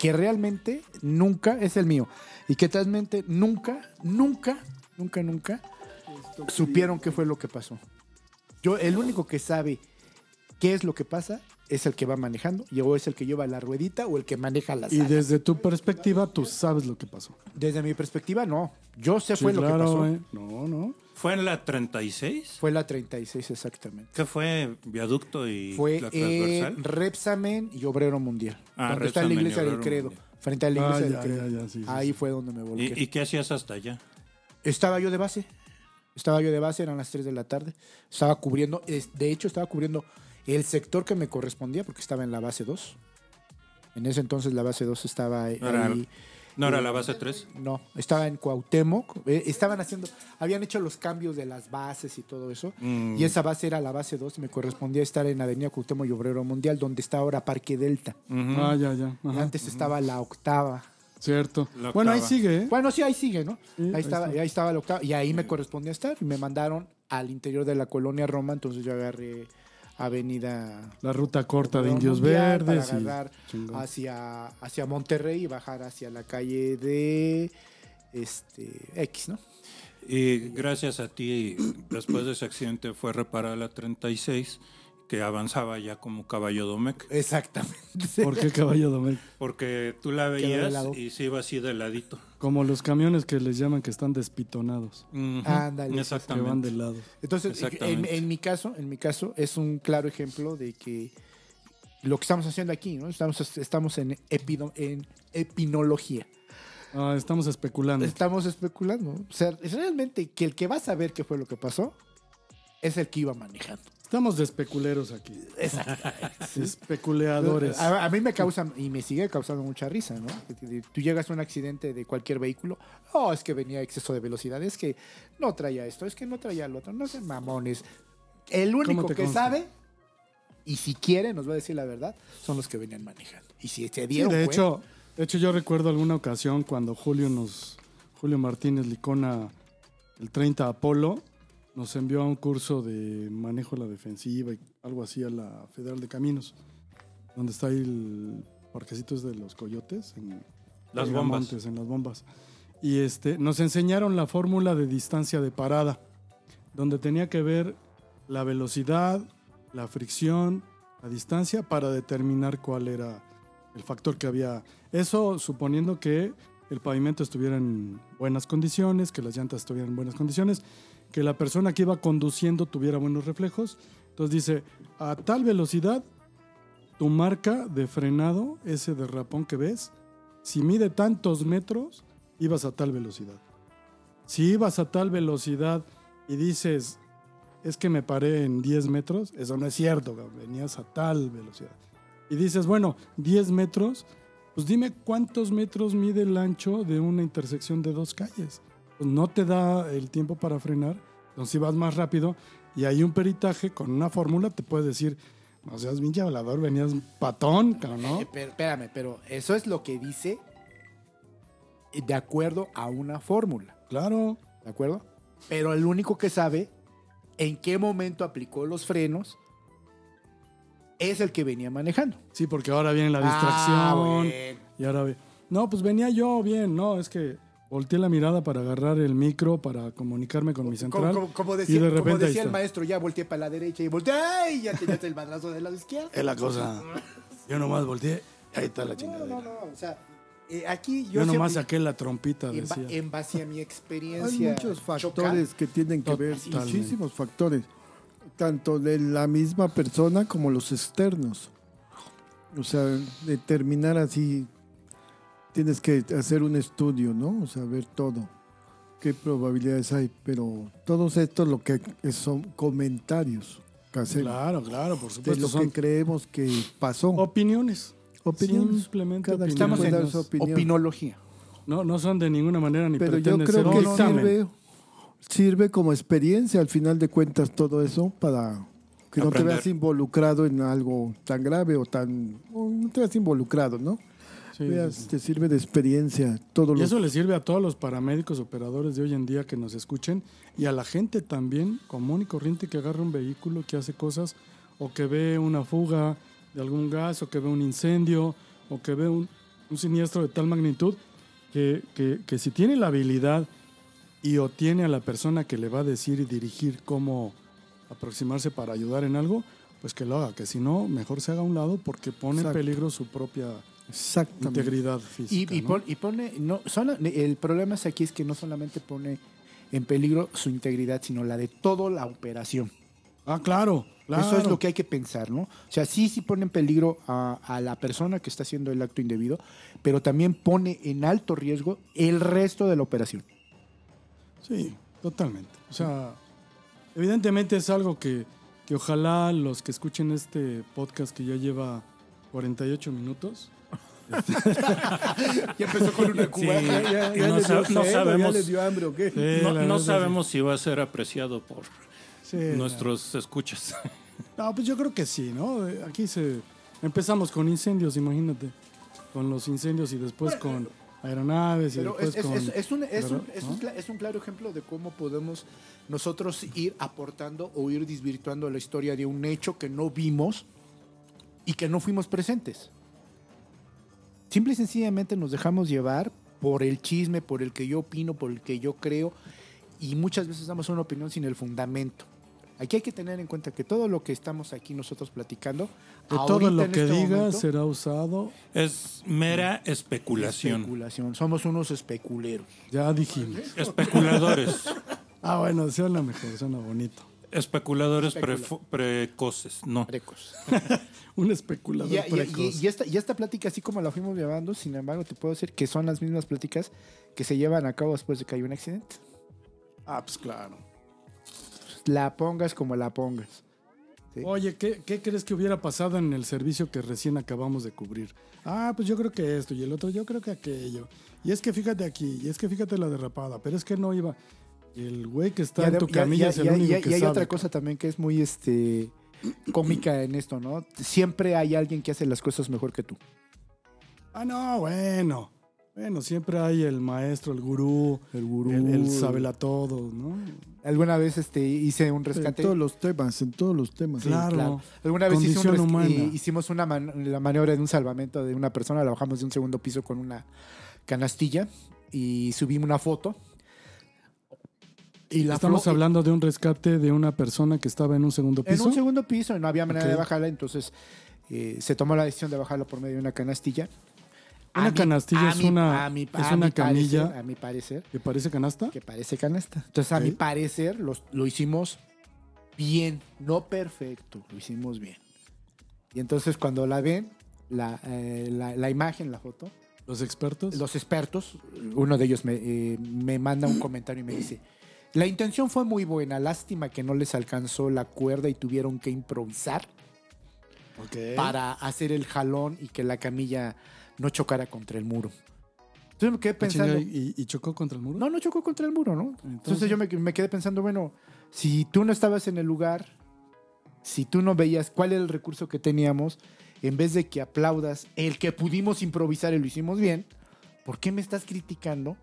que realmente nunca, es el mío, y que realmente nunca, nunca, nunca, nunca supieron qué fue lo que pasó. Yo, el único que sabe qué es lo que pasa es el que va manejando, y o es el que lleva la ruedita o el que maneja las Y alas. desde tu perspectiva, tú sabes lo que pasó. Desde mi perspectiva, no. Yo sé Sí, fue lo que pasó. ¿eh? No, no. ¿Fue en la 36? Fue la 36 exactamente. ¿Qué fue? ¿Viaducto y Fue la transversal? Rapsamen y Obrero Mundial. Ah, donde está la Repsamen y iglesia del Obrero Credo. Mundial. Frente a la Ah, iglesia ya, del Credo. ya, ya, sí, sí, Ahí sí. fue donde me volqué. ¿Y, y qué hacías hasta allá? Estaba yo de base. Estaba yo de base, eran las 3 de la tarde. Estaba cubriendo, de hecho, estaba cubriendo el sector que me correspondía porque estaba en la base 2. En ese entonces la base 2 estaba ahí. No era- ¿No era la base 3? No, estaba en Cuauhtémoc. eh, estaban haciendo, habían hecho los cambios de las bases y todo eso. Mm. Y esa base era la base 2 y me correspondía estar en Avenida Cuauhtémoc y Obrero Mundial, donde está ahora Parque Delta. Ah, ya, ya. Ajá. Antes estaba la octava. Cierto. La Bueno, ahí sigue, ¿eh? Bueno, sí, ahí sigue, ¿no? Sí, ahí, ahí estaba, ahí estaba la octava. Y ahí me correspondía estar. Y me mandaron al interior de la colonia Roma. Entonces yo agarré Avenida La ruta corta de Indios Mundial Verdes. Para y- agarrar chingón. hacia, hacia Monterrey y bajar hacia la calle de este X, ¿no? Y gracias a ti, después de ese accidente fue reparada la 36, que avanzaba ya como caballo domec. Exactamente. ¿Por qué caballo domecq? Porque tú la veías y se iba así de ladito. Como los camiones que les llaman que están despitonados. Ujú, Ándale. Que van Exactamente. de lado. Entonces, en, Exactamente. en mi caso, en mi caso, es un claro ejemplo de que lo que estamos haciendo aquí, ¿no? Estamos, estamos en, epido- en epinología. Ah, estamos especulando. Estamos especulando. O sea, es realmente que el que va a saber qué fue lo que pasó es el que iba manejando. Estamos de especuleros aquí. Especuleadores. A, a mí me causa y me sigue causando mucha risa, ¿no? Te- Tú llegas a un accidente de cualquier vehículo, oh, es que venía exceso de velocidad, es que no traía esto, es que no traía lo otro, no sé, mamones. El único te que consta? sabe y si quiere, nos va a decir la verdad, son los que venían manejando. Y si se Sí, dieron de cuenta- hecho, de hecho, yo recuerdo alguna ocasión cuando Julio nos, Julio Martínez Licona, el 30 Apolo, nos envió a un curso de manejo de la defensiva y algo así a la Federal de Caminos, donde está ahí el parquecito de los coyotes, en Las bombas. Montes, en las bombas. Y este, nos enseñaron la fórmula de distancia de parada, donde tenía que ver la velocidad, la fricción, la distancia para determinar cuál era el factor que había. Eso suponiendo que el pavimento estuviera en buenas condiciones, que las llantas estuvieran en buenas condiciones, que la persona que iba conduciendo tuviera buenos reflejos. Entonces dice, a tal velocidad, tu marca de frenado, ese derrapón que ves, si mide tantos metros, ibas a tal velocidad. Si ibas a tal velocidad y dices, es que me paré en 10 metros, eso no es cierto, venías a tal velocidad. Y dices, bueno, 10 metros, pues dime cuántos metros mide el ancho de una intersección de dos calles. Pues no te da el tiempo para frenar, entonces si vas más rápido y hay un peritaje con una fórmula, te puede decir, no seas pinche hablador, venías patón, ¿no? Eh, pero, espérame, pero eso es lo que dice eh, de acuerdo a una fórmula, Claro. ¿de acuerdo? Pero el único que sabe en qué momento aplicó los frenos es el que venía manejando. Sí, porque ahora viene la distracción. Ah, bueno. Y ahora ve. No, pues venía yo bien, no, es que volteé la mirada para agarrar el micro, para comunicarme con mi central. Como, como- como y decía, de como repente ahí decía el está. maestro, ya volteé para la derecha y volteé, ¡ay! Ya tenías el madrazo del lado izquierdo. Es la cosa. Yo nomás volteé, ahí está la No, chingadera. no, no, o sea, eh, aquí Yo, yo, nomás saqué la trompita, en, decía. en base a mi Hay experiencia. muchos chocar, factores que tienen que ver, muchísimos factores, tanto de la misma persona como los externos. O sea, determinar así, tienes que hacer un estudio, ¿no? O sea, ver todo, qué probabilidades hay, pero todos estos lo que son comentarios Claro, claro, por de supuesto. lo Son que creemos que pasó. opiniones. Opiniones. Simplemente Cada Estamos en opinología. No, no son de ninguna manera ni Pero yo creo ser que dictamen. sirve, sirve como experiencia al final de cuentas todo eso para que no te veas involucrado en algo tan grave o tan... o no te veas involucrado, ¿no? Sí, Veas, sí, sí. te sirve de experiencia todo Y eso le sirve a todos los paramédicos operadores de hoy en día que nos escuchen y a la gente también común y corriente que agarra un vehículo, que hace cosas o que ve una fuga de algún gas o que ve un incendio o que ve un, un siniestro de tal magnitud que, que- que si tiene la habilidad y o tiene a la persona que le va a decir y dirigir cómo aproximarse para ayudar en algo, pues que lo haga, que si no, mejor se haga a un lado porque pone Exacto. en peligro su propia integridad física. y ¿no? pon- y pone, no, sola- el problema es aquí es que no solamente pone en peligro su integridad, sino la de toda la operación. Ah, claro, claro. Eso es lo que hay que pensar, ¿no? O sea, sí, sí pone en peligro a, a la persona que está haciendo el acto indebido, pero también pone en alto riesgo el resto de la operación. Sí, totalmente. O sea, evidentemente es algo que, que ojalá los que escuchen este podcast que ya lleva 48 minutos, *laughs* Ya empezó con una Sí, no, sa- no sabemos, hambre o qué? Sí, no, sabemos si va a ser apreciado por sí, nuestros escuchas. *laughs* No, pues yo creo que sí, ¿no? Eh, Aquí se empezamos con incendios, imagínate. Con los incendios y después con aeronaves y Pero después es, es- con... es- es un, es, un, es un claro ejemplo de cómo podemos nosotros ir aportando o ir desvirtuando la historia de un hecho que no vimos y que no fuimos presentes. Simple y sencillamente nos dejamos llevar por el chisme, por el que yo opino, por el que yo creo y muchas veces damos una opinión sin el fundamento. Aquí hay que tener en cuenta que todo lo que estamos aquí nosotros platicando, De todo lo que este diga momento, será usado, Es mera especulación. especulación. Somos unos especuleros. ya dijimos. Especuladores. *laughs* Ah, bueno, suena mejor, suena bonito. Especuladores Especula. precoces. No. Precos. *laughs* Un especulador Y, y- y- precoz. y esta, y esta plática, así como la fuimos llevando, sin embargo, te puedo decir que son las mismas pláticas que se llevan a cabo después de que hay un accidente. Ah, pues claro. La pongas como la pongas. Sí. Oye, ¿qué, qué crees que hubiera pasado en el servicio que recién acabamos de cubrir? Ah, pues yo creo que esto y el otro, yo creo que aquello. Y es que fíjate aquí, y es que fíjate la derrapada, pero es que no iba. El güey que está en tu camilla es el y- único y- que y hay sabe. otra cosa también que es muy este cómica en esto, ¿no? Siempre hay alguien que hace las cosas mejor que tú. Ah, no, bueno. Bueno, siempre hay el maestro, el gurú, El gurú. el, el sabela todo, ¿no? Alguna vez este, hice un En rescate. todos los temas, en todos los temas. Claro. Claro. Alguna vez hice un res- humana. eh, hicimos una man- la maniobra de un salvamento de una persona, la bajamos de un segundo piso con una canastilla y subimos una foto. Y la Estamos hablando de un rescate de una persona que estaba en un segundo En piso. un segundo piso, no había manera de bajarla, entonces eh, se tomó la decisión de bajarla por medio de una canastilla. Una canastilla es una- es una camilla. parecer- a mi parecer, ¿Te parece canasta? que parece canasta. Entonces, a mi parecer, los- lo hicimos bien, no perfecto, lo hicimos bien. Y entonces, cuando la ven, la, eh, la- la imagen, la foto, Los expertos. los expertos, uno de ellos me, eh, me manda un comentario y me dice, la intención fue muy buena, lástima que no les alcanzó la cuerda y tuvieron que improvisar Ok. para hacer el jalón y que la camilla no chocara contra el muro. Entonces me quedé pensando, ¿Y, y chocó contra el muro? no, no chocó contra el muro, ¿no? Entonces, Entonces- yo me, me quedé pensando, bueno, si tú no estabas en el lugar, si tú no veías cuál era el recurso que teníamos, en vez de que aplaudas el que pudimos improvisar y lo hicimos bien, ¿por qué me estás criticando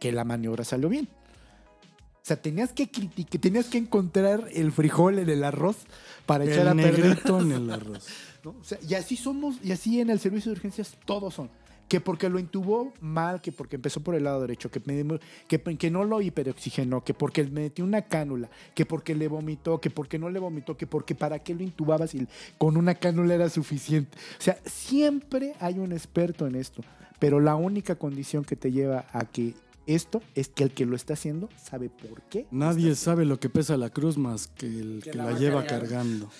que la maniobra salió bien? O sea, tenías que criticar, tenías que encontrar el frijol en el arroz para echar a El perder. en el *laughs* arroz. ¿No? O sea, y así somos, y así en el servicio de urgencias todos son. Que porque lo intubó mal, que porque empezó por el lado derecho, que, me- que, que no lo hiperoxigenó, que porque le metió una cánula, que porque le vomitó, que porque no le vomitó, que porque para qué lo intubabas y con una cánula era suficiente. O sea, siempre hay un experto en esto, pero la única condición que te lleva a que esto es que el que lo está haciendo sabe por qué. Nadie sabe lo que pesa la cruz más que el que, Que la, la va lleva cargando. cargando.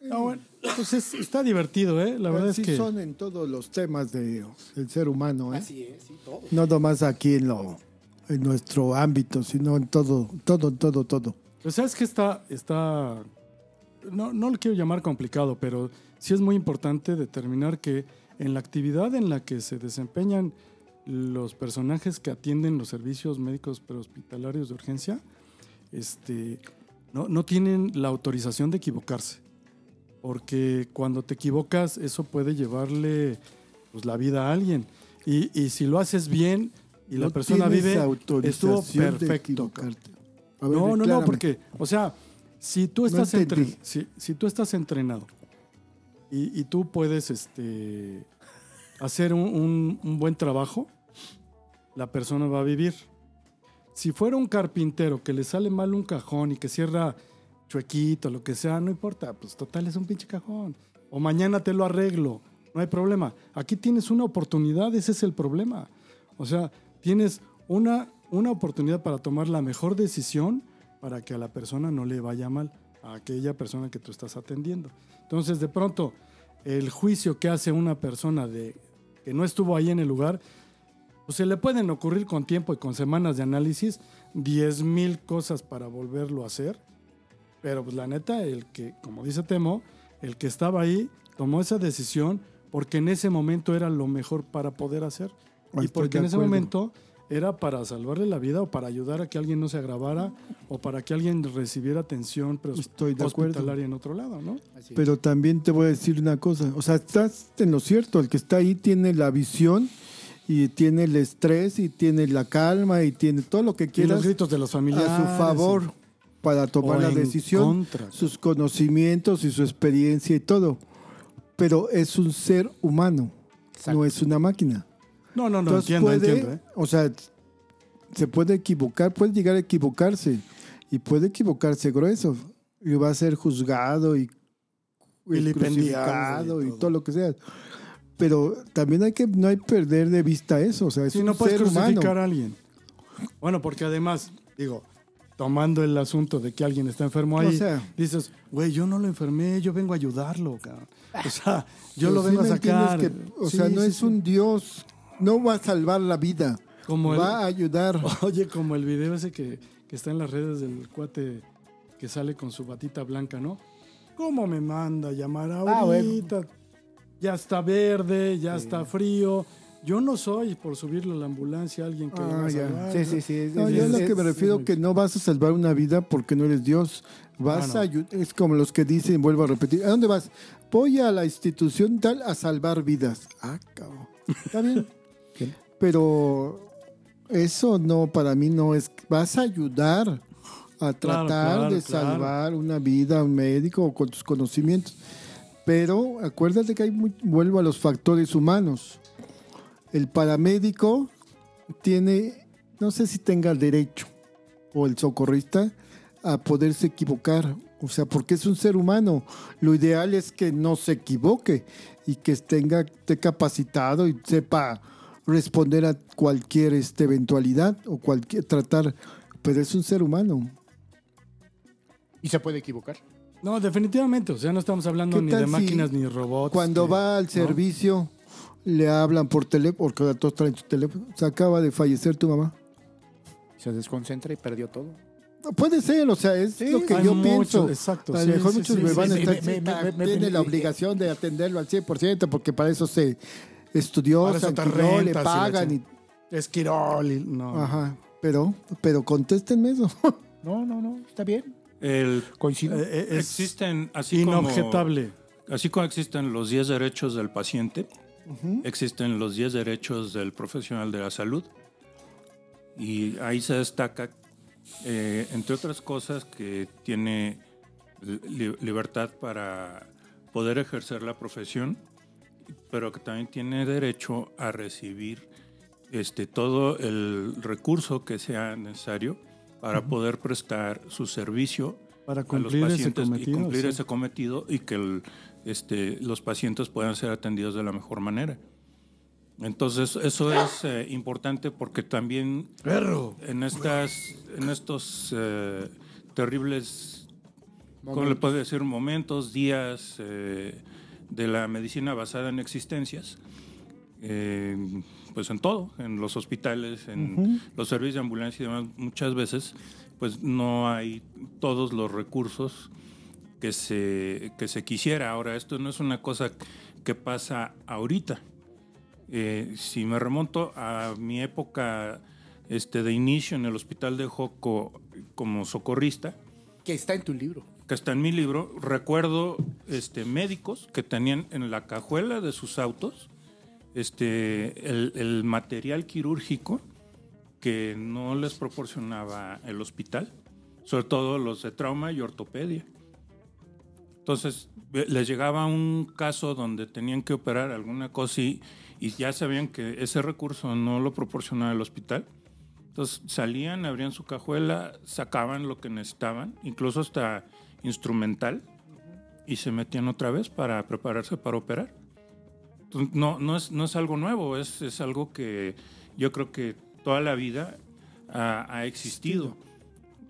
No, bueno, pues es- está divertido, ¿eh? La verdad es Así que... son en todos los temas de- del ser humano, ¿eh? Así es, sí, todo. No nomás aquí en, lo, en nuestro ámbito, sino en todo, todo, todo, todo. Pues sabes que está, está, no, no lo quiero llamar complicado, pero sí es muy importante determinar que en la actividad en la que se desempeñan los personajes que atienden los servicios médicos prehospitalarios de urgencia, este, no, no tienen la autorización de equivocarse. Porque cuando te equivocas, eso puede llevarle pues, la vida a alguien. Y, y si lo haces bien y la No persona vive, estuvo perfecto. A ver, No, no, no, porque, o sea, si tú No estás, entendí. entren- si, si tú estás entrenado y, y tú puedes este, hacer un, un- un buen trabajo, la persona va a vivir. Si fuera un carpintero que le sale mal un cajón y que cierra chuequito, lo que sea, no importa, pues total es un pinche cajón. O mañana te lo arreglo, no hay problema. Aquí tienes una oportunidad, ese es el problema. O sea, tienes una, una oportunidad para tomar la mejor decisión para que a la persona no le vaya mal, a aquella persona que tú estás atendiendo. Entonces, de pronto, el juicio que hace una persona de que no estuvo ahí en el lugar, pues se le pueden ocurrir con tiempo y con semanas de análisis 10 mil cosas para volverlo a hacer. Pero pues la neta, el que, como dice Temo, el que estaba ahí tomó esa decisión porque en ese momento era lo mejor para poder hacer. Estoy y porque en ese acuerdo. momento era para salvarle la vida o para ayudar a que alguien no se agravara o para que alguien recibiera atención pero Estoy de acuerdo. hospitalaria en otro lado, ¿no? Pero también te voy a decir una cosa. O sea, estás en lo cierto. El que está ahí tiene la visión y tiene el estrés y tiene la calma y tiene todo lo que Y los quieras gritos de los familiares. a su favor para tomar la decisión, contra. sus conocimientos y su experiencia y todo. Pero es un ser humano, Exacto. no es una máquina. No, no, no, Entonces entiendo, puede, entiendo. ¿eh? o sea, se puede equivocar, puede llegar a equivocarse y puede equivocarse grueso y va a ser juzgado y, y crucificado y y todo. lo que sea. Pero también hay que no hay perder de vista eso, o sea, es un no puedes ser crucificar humano. a alguien. Bueno, porque además, digo, tomando el asunto de que alguien está enfermo ahí, O sea- dices, güey, yo no lo enfermé, yo vengo a ayudarlo, cabrón. O sea, yo lo sí vengo a sacar. que, o Sí, sea, no sí, es un Dios, no va a salvar la vida, Como el- va a ayudar. *laughs* Oye, como el video ese que, que está en las redes del cuate que sale con su batita blanca, ¿no? ¿Cómo me manda a llamar Ah, bueno. ahorita? Ya está verde, ya está frío, Yo no soy por subirle a la ambulancia a alguien que lo va Ah, a salvar. Sí, sí, sí. es- No, es- yo es- lo que me es- refiero que no vas a salvar una vida porque no eres Dios. Vas Ah, a ayu- es como los que dicen, vuelvo a repetir, ¿a dónde vas? Voy a la institución tal a salvar vidas. Ah, cabrón. Está bien. *laughs* Pero eso no, para mí no es. Vas a ayudar a tratar claro, de claro. salvar una vida a un médico o con tus conocimientos. Pero acuérdate que hay muy- vuelvo a los factores humanos. El paramédico tiene, no sé si tenga el derecho, o el socorrista, a poderse equivocar. O sea, porque es un ser humano. Lo ideal es que no se equivoque y que tenga, esté capacitado y sepa responder a cualquier este, eventualidad o cualquier tratar. Pero es un ser humano. Y se puede equivocar. No, definitivamente. O sea, no estamos hablando ¿Qué ni de si máquinas ni robots. Cuando que- va al ¿no? servicio, le hablan por teléfono, porque todos traen su teléfono. Se acaba de fallecer tu mamá. Se desconcentra y perdió todo. Puede ser, o sea, es lo que yo muchos, pienso. exacto, A sí, lo mejor sí, muchos sí, me sí, van a sí, estar me- me- "Ah, me- me- tiene me- la obligación de atenderlo al 100% porque para eso se estudió, se le pagan y, ching- Esquirol. y- no. ajá, pero pero contéstenme eso. *laughs* No, no, no. Está bien. El, Coincido. Eh, eh, es existen, así como, inobjetable. así como existen los 10 derechos del paciente, existen los 10 derechos del profesional de la salud. Y ahí se destaca, eh, entre otras cosas, que tiene li- libertad para poder ejercer la profesión, pero que también tiene derecho a recibir este, todo el recurso que sea necesario para poder prestar su servicio Para a los cumplir ese pacientes cometido. y cumplir sí. ese cometido y que el- este, los pacientes puedan ser atendidos de la mejor manera. Entonces, eso es eh, importante porque también en, estas, en estos eh, terribles, ¿cómo le puedo decir? Momentos, días eh, de la medicina basada en existencias, pues en todo, en los hospitales, en los servicios de ambulancia y demás, muchas veces pues no hay todos los recursos que se, que se quisiera. Ahora, esto no es una cosa que pasa ahorita. Eh, si me remonto a mi época este, de inicio en el hospital de Joco como socorrista, Que está en tu libro. que está en mi libro, recuerdo este, médicos que tenían en la cajuela de sus autos este, el, el material quirúrgico que no les proporcionaba el hospital, sobre todo los de trauma y ortopedia. Entonces, eh, les llegaba un caso donde tenían que operar alguna cosa y, y ya sabían que ese recurso no lo proporcionaba el hospital. Entonces salían, abrían su cajuela, sacaban lo que necesitaban, incluso hasta instrumental, y se metían otra vez para prepararse para operar. Entonces, no, no, es, no es algo nuevo, es, es algo que yo creo que toda la vida ha, ha existido.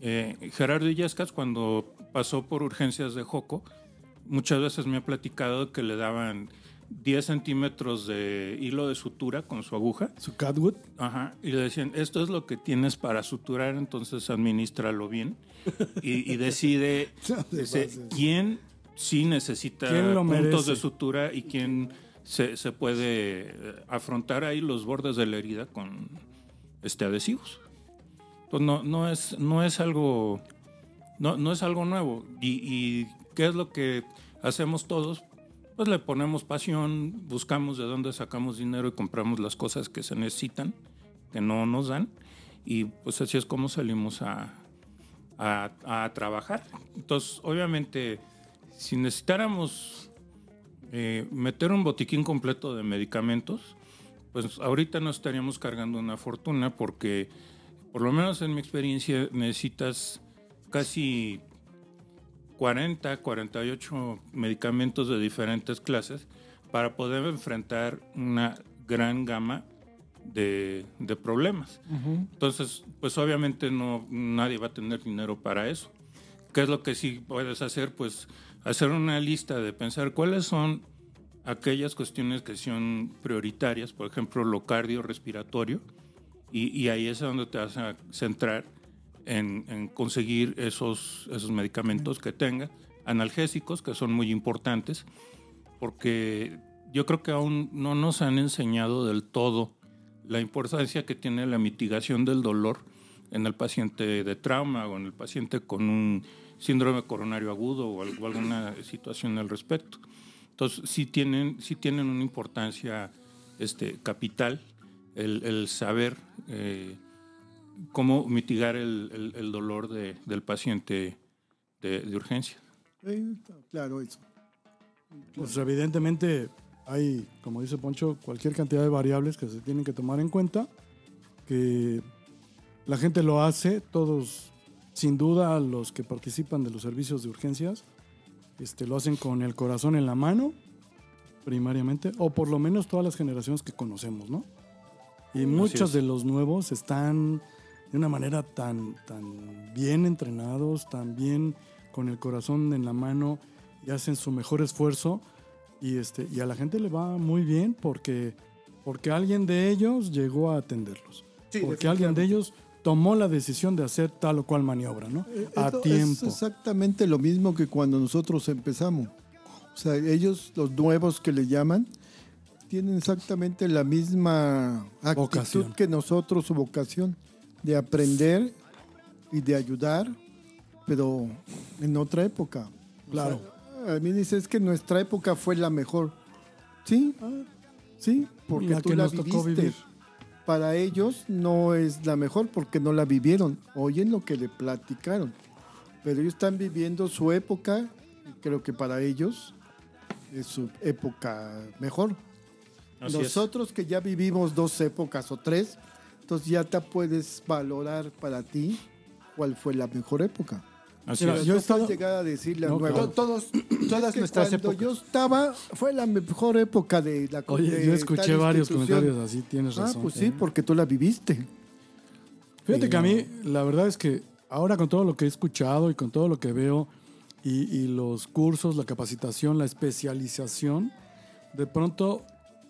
Eh, Gerardo Illescas, cuando pasó por urgencias de Joco, muchas veces me ha platicado que le daban 10 centímetros de hilo de sutura con su aguja. Su catwood. Ajá, y le decían, esto es lo que tienes para suturar, entonces administralo bien *laughs* y, y decide *laughs* dice, quién sí necesita ¿Quién lo puntos merece? de sutura y quién se, se puede eh, afrontar ahí los bordes de la herida con este adhesivos. Entonces no, no, es, no es algo no, no es algo nuevo. Y, y qué es lo que hacemos todos? Pues le ponemos pasión, buscamos de dónde sacamos dinero y compramos las cosas que se necesitan, que no nos dan. Y pues así es como salimos a, a, trabajar. Entonces, obviamente, si necesitáramos eh, meter un botiquín completo de medicamentos, pues ahorita no estaríamos cargando una fortuna porque, por lo menos en mi experiencia, necesitas casi 40, 48 medicamentos de diferentes clases para poder enfrentar una gran gama de, de problemas. Entonces, pues obviamente no nadie va a tener dinero para eso. ¿Qué es lo que sí puedes hacer? Pues hacer una lista de pensar cuáles son aquellas cuestiones que son prioritarias, por ejemplo, lo cardiorrespiratorio, y, y ahí es donde te vas a centrar en, conseguir esos, esos medicamentos que tenga, analgésicos, que son muy importantes, porque yo creo que aún no nos han enseñado del todo la importancia que tiene la mitigación del dolor en el paciente de trauma o en el paciente con un síndrome coronario agudo o al- o alguna situación al respecto. Entonces, sí tienen, sí tienen una importancia este, capital el, el saber eh, cómo mitigar el, el- el dolor de- del paciente de, de urgencia. Eh, claro eso. Pues evidentemente hay, como dice Poncho, cualquier cantidad de variables que se tienen que tomar en cuenta, que la gente lo hace, todos, sin duda, los que participan de los servicios de urgencias, este, lo hacen con el corazón en la mano, primariamente, o por lo menos todas las generaciones que conocemos, ¿no? Y muchos es. de los nuevos están de una manera tan, tan bien entrenados, tan bien con el corazón en la mano y hacen su mejor esfuerzo y, este, y a la gente le va muy bien porque, porque alguien de ellos llegó a atenderlos. porque alguien de ellos tomó la decisión de hacer tal o cual maniobra, ¿no? A Esto tiempo. Es exactamente lo mismo que cuando nosotros empezamos. O sea, ellos, los nuevos que le llaman, tienen exactamente la misma actitud Vocación. que nosotros, su vocación de aprender y de ayudar, pero en otra época. O Claro. sea, a mí dices que nuestra época fue la mejor. Sí, sí, porque La tú que la nos tocó viviste. vivir. Para ellos no es la mejor porque no la vivieron. Oyen lo que le platicaron. Pero ellos están viviendo su época y creo que para ellos es su época mejor. Así es. Nosotros que ya vivimos dos épocas o tres, entonces ya te puedes valorar para ti cuál fue la mejor época. Así es. yo puedes llegar a decirle a No, nuevo. claro. To- Todos, todas Es que nuestras cuando épocas. yo estaba, fue la mejor época de la Oye, de yo escuché varios comentarios así, tienes Ah, razón. pues sí, porque tú la viviste. Fíjate que a mí, la verdad es que ahora con todo lo que he escuchado y con todo lo que veo, y, y los cursos, la capacitación, la especialización, de pronto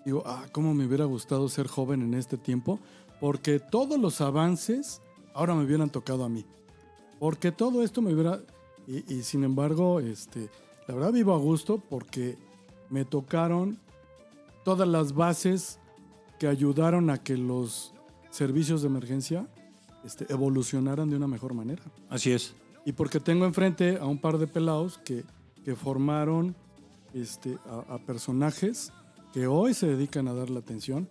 digo, ah, cómo me hubiera gustado ser joven en este tiempo, porque todos los avances ahora me hubieran tocado a mí. Porque todo esto me hubiera... Y, y sin embargo, este, la verdad vivo a gusto porque me tocaron todas las bases que ayudaron a que los servicios de emergencia este, evolucionaran de una mejor manera. Así es. Y porque tengo enfrente a un par de pelados que, que formaron este, a, a personajes que hoy se dedican a dar la atención,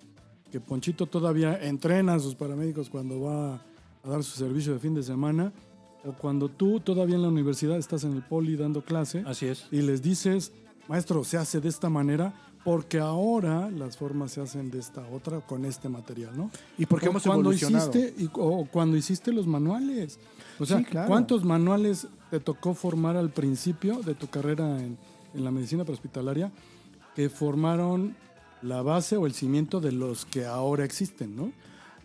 que Ponchito todavía entrena a sus paramédicos cuando va a dar su servicio de fin de semana, o cuando tú todavía en la universidad estás en el poli dando clase Así es. y les dices, maestro, se hace de esta manera porque ahora las formas se hacen de esta otra con este material, ¿no? Y porque O hemos cuando evolucionado. hiciste y- o cuando hiciste los manuales. O sea, Sí, claro. ¿cuántos manuales te tocó formar al principio de tu carrera en, en la medicina prehospitalaria que formaron la base o el cimiento de los que ahora existen, ¿no?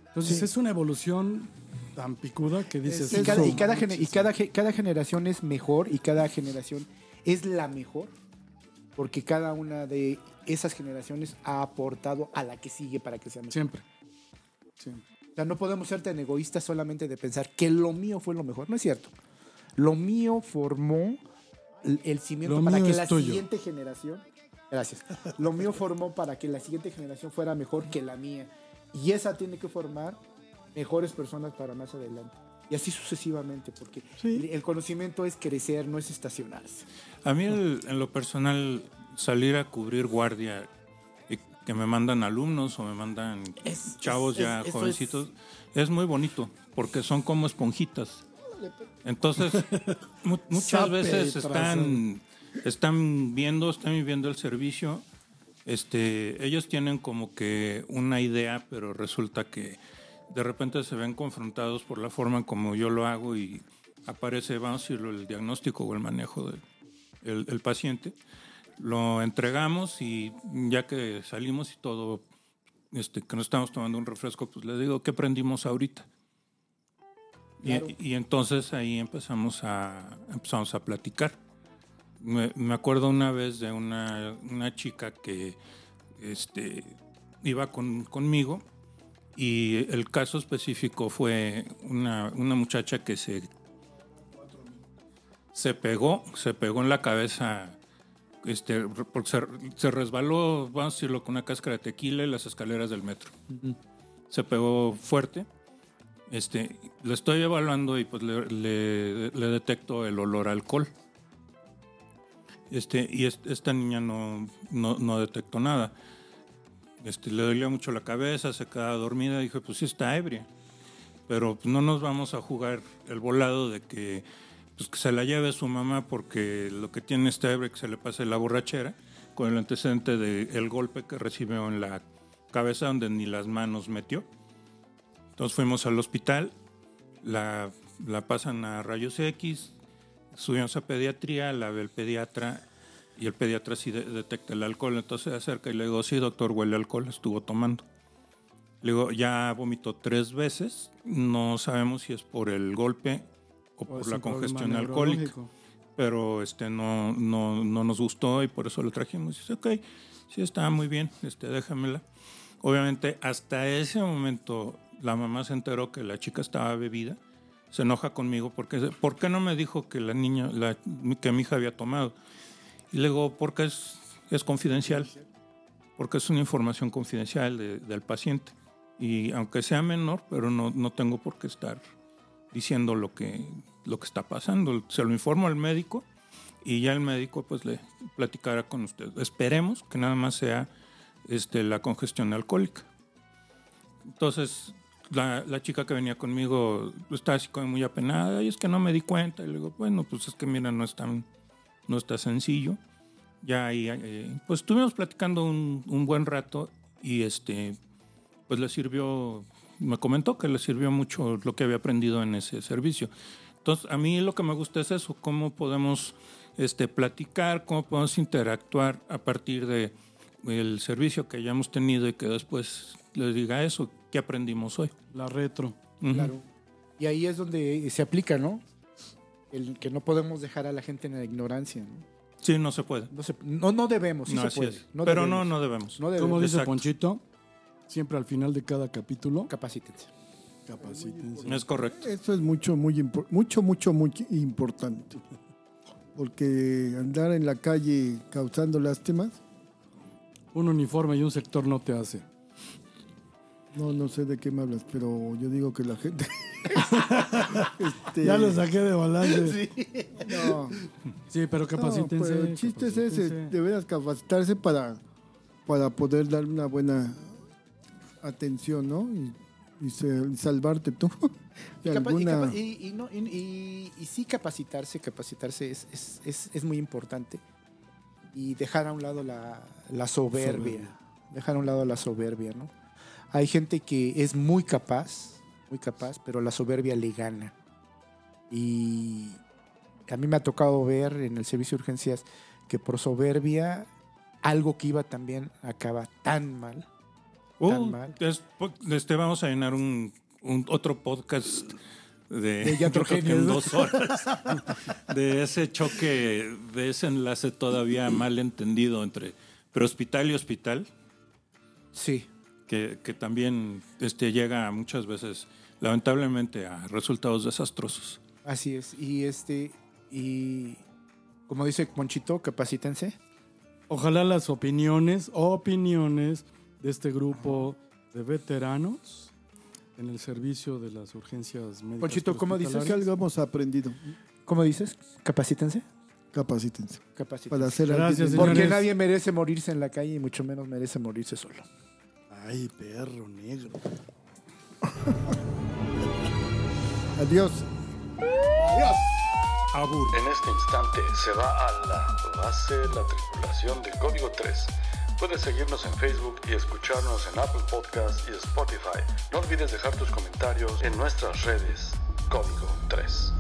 Entonces Sí. es una evolución tan picuda que dices... Y cada, y "Eso cada, y existe". cada, ge- cada generación es mejor y cada generación es la mejor porque cada una de esas generaciones ha aportado a la que sigue para que sea mejor. Siempre. Siempre. O sea, no podemos ser tan egoístas solamente de pensar que lo mío fue lo mejor. No es cierto. Lo mío formó el, cimiento Lo para que la tuyo. siguiente generación. Gracias. Lo mío formó para que la siguiente generación fuera mejor que la mía. Y esa tiene que formar mejores personas para más adelante. Y así sucesivamente, porque Sí. el conocimiento es crecer, no es estacionarse. A mí el- en lo personal salir a cubrir guardia y que me mandan alumnos o me mandan Es- chavos es- ya es- jovencitos es... muy bonito porque son como esponjitas. Entonces *laughs* mu- muchas veces están están viendo están viviendo el servicio. Este, ellos tienen como que una idea, pero resulta que de repente se ven confrontados por la forma en como yo lo hago y aparece, vamos a decirlo, el diagnóstico o el manejo del el, el paciente. Lo entregamos y ya que salimos y todo, este, que nos estamos tomando un refresco, pues le digo, ¿qué aprendimos ahorita? Y-. Y, entonces ahí empezamos a, empezamos a platicar. Me, me acuerdo una vez de una, una chica que este, iba con, conmigo y el caso específico fue una, una muchacha que se, se pegó, se pegó en la cabeza este, porque se, se resbaló, vamos a decirlo, con una cáscara de tequila en las escaleras del metro. Se pegó fuerte. Este, lo estoy evaluando y pues le, le- le detecto el olor a alcohol. Este, y es- esta niña no, no, no detectó nada. Este, le dolía mucho la cabeza, se quedaba dormida. Dije, pues sí está ebria. Pero pues, no nos vamos a jugar el volado de que, pues, que se la lleve su mamá porque lo que tiene esta ebria que se le pase la borrachera, con el antecedente del golpe que recibió en la cabeza donde ni las manos metió. Entonces fuimos al hospital, la, la pasan a rayos X, subimos a pediatría, la ve el pediatra y el pediatra sí de- detecta el alcohol, entonces se acerca y le digo, sí doctor, huele alcohol, estuvo tomando. Le digo, ya vomitó tres veces, no sabemos si es por el golpe o O por la congestión alcohólica pero este no, no, no nos gustó y por eso lo trajimos. Dice, ok, sí está muy bien, este, déjamela. Obviamente, hasta ese momento la mamá se enteró que la chica estaba bebida, se enoja conmigo porque ¿por qué no me dijo que la niña, la, que mi hija había tomado? Y le digo, porque es, es confidencial, porque es una información confidencial de- del paciente. Y aunque sea menor, pero no, no tengo por qué estar diciendo lo que, lo que está pasando. Se lo informo al médico y ya el médico pues le platicará con usted. Esperemos que nada más sea este, la congestión alcohólica. Entonces, la, la chica que venía conmigo está así como muy apenada y es que no me di cuenta. Y le digo, bueno, pues es que mira, no es tan, no está sencillo. Ya ahí, eh, pues estuvimos platicando un, un buen rato y este, pues le sirvió, me comentó que le sirvió mucho lo que había aprendido en ese servicio. Entonces, a mí lo que me gusta es eso, cómo podemos este, platicar, cómo podemos interactuar a partir de el servicio que hayamos tenido y que después les diga eso, ¿qué aprendimos hoy? La retro. Claro. Y ahí es donde se aplica, ¿no? El que no podemos dejar a la gente en la ignorancia, ¿no? Sí, no se puede. No, se- no, no debemos, sí no, se así puede. es. No Pero debemos. no, no debemos. No debemos. Como dice Exacto. Ponchito, siempre al final de cada capítulo, Capacítense. capacítense. Es correcto. Eso es mucho, muy mucho, mucho, muy importante. Porque andar en la calle causando lástimas, Un uniforme y un sector no te hace. No, no sé de qué me hablas, pero yo digo que la gente. *laughs* Este, Ya lo saqué de balance. *laughs* No, Sí, pero no, capacítense. pero el chiste es ese, de veras capacitarse para, para poder dar una buena atención, ¿no? Y, y se- y salvarte tú. *laughs* Y, alguna- y- y no- y- y- y sí capacitarse, capacitarse es, es- es- es muy importante. Y dejar a un lado la, la soberbia. Soberbia. Dejar a un lado la soberbia, ¿no? Hay gente que es muy capaz, muy capaz, pero la soberbia le gana. Y a mí me ha tocado ver en el servicio de urgencias que por soberbia algo que iba también acaba tan mal. Tan Uh, mal. es- este, vamos a llenar un, un otro podcast de, De *laughs* yo creo que en dos horas *laughs* de ese choque, de ese enlace todavía mal entendido entre prehospital y hospital, Sí, que, que también este, llega muchas veces, lamentablemente, a resultados desastrosos. Así es. Y este, y como dice Monchito, capacítense. Ojalá las opiniones, opiniones de este grupo de veteranos en el servicio de las urgencias médicas. Ponchito, ¿cómo dices? que algo hemos aprendido. ¿Cómo dices? Capacítense. Capacítense. Capacítense. Para hacer Gracias, Porque nadie merece morirse en la calle y mucho menos merece morirse solo. Ay, perro negro. *laughs* Adiós. Abur. En este instante se va a la base la tripulación de Código 3. Puedes seguirnos en Facebook y escucharnos en Apple Podcast y Spotify. No olvides dejar tus comentarios en nuestras redes. Código 3.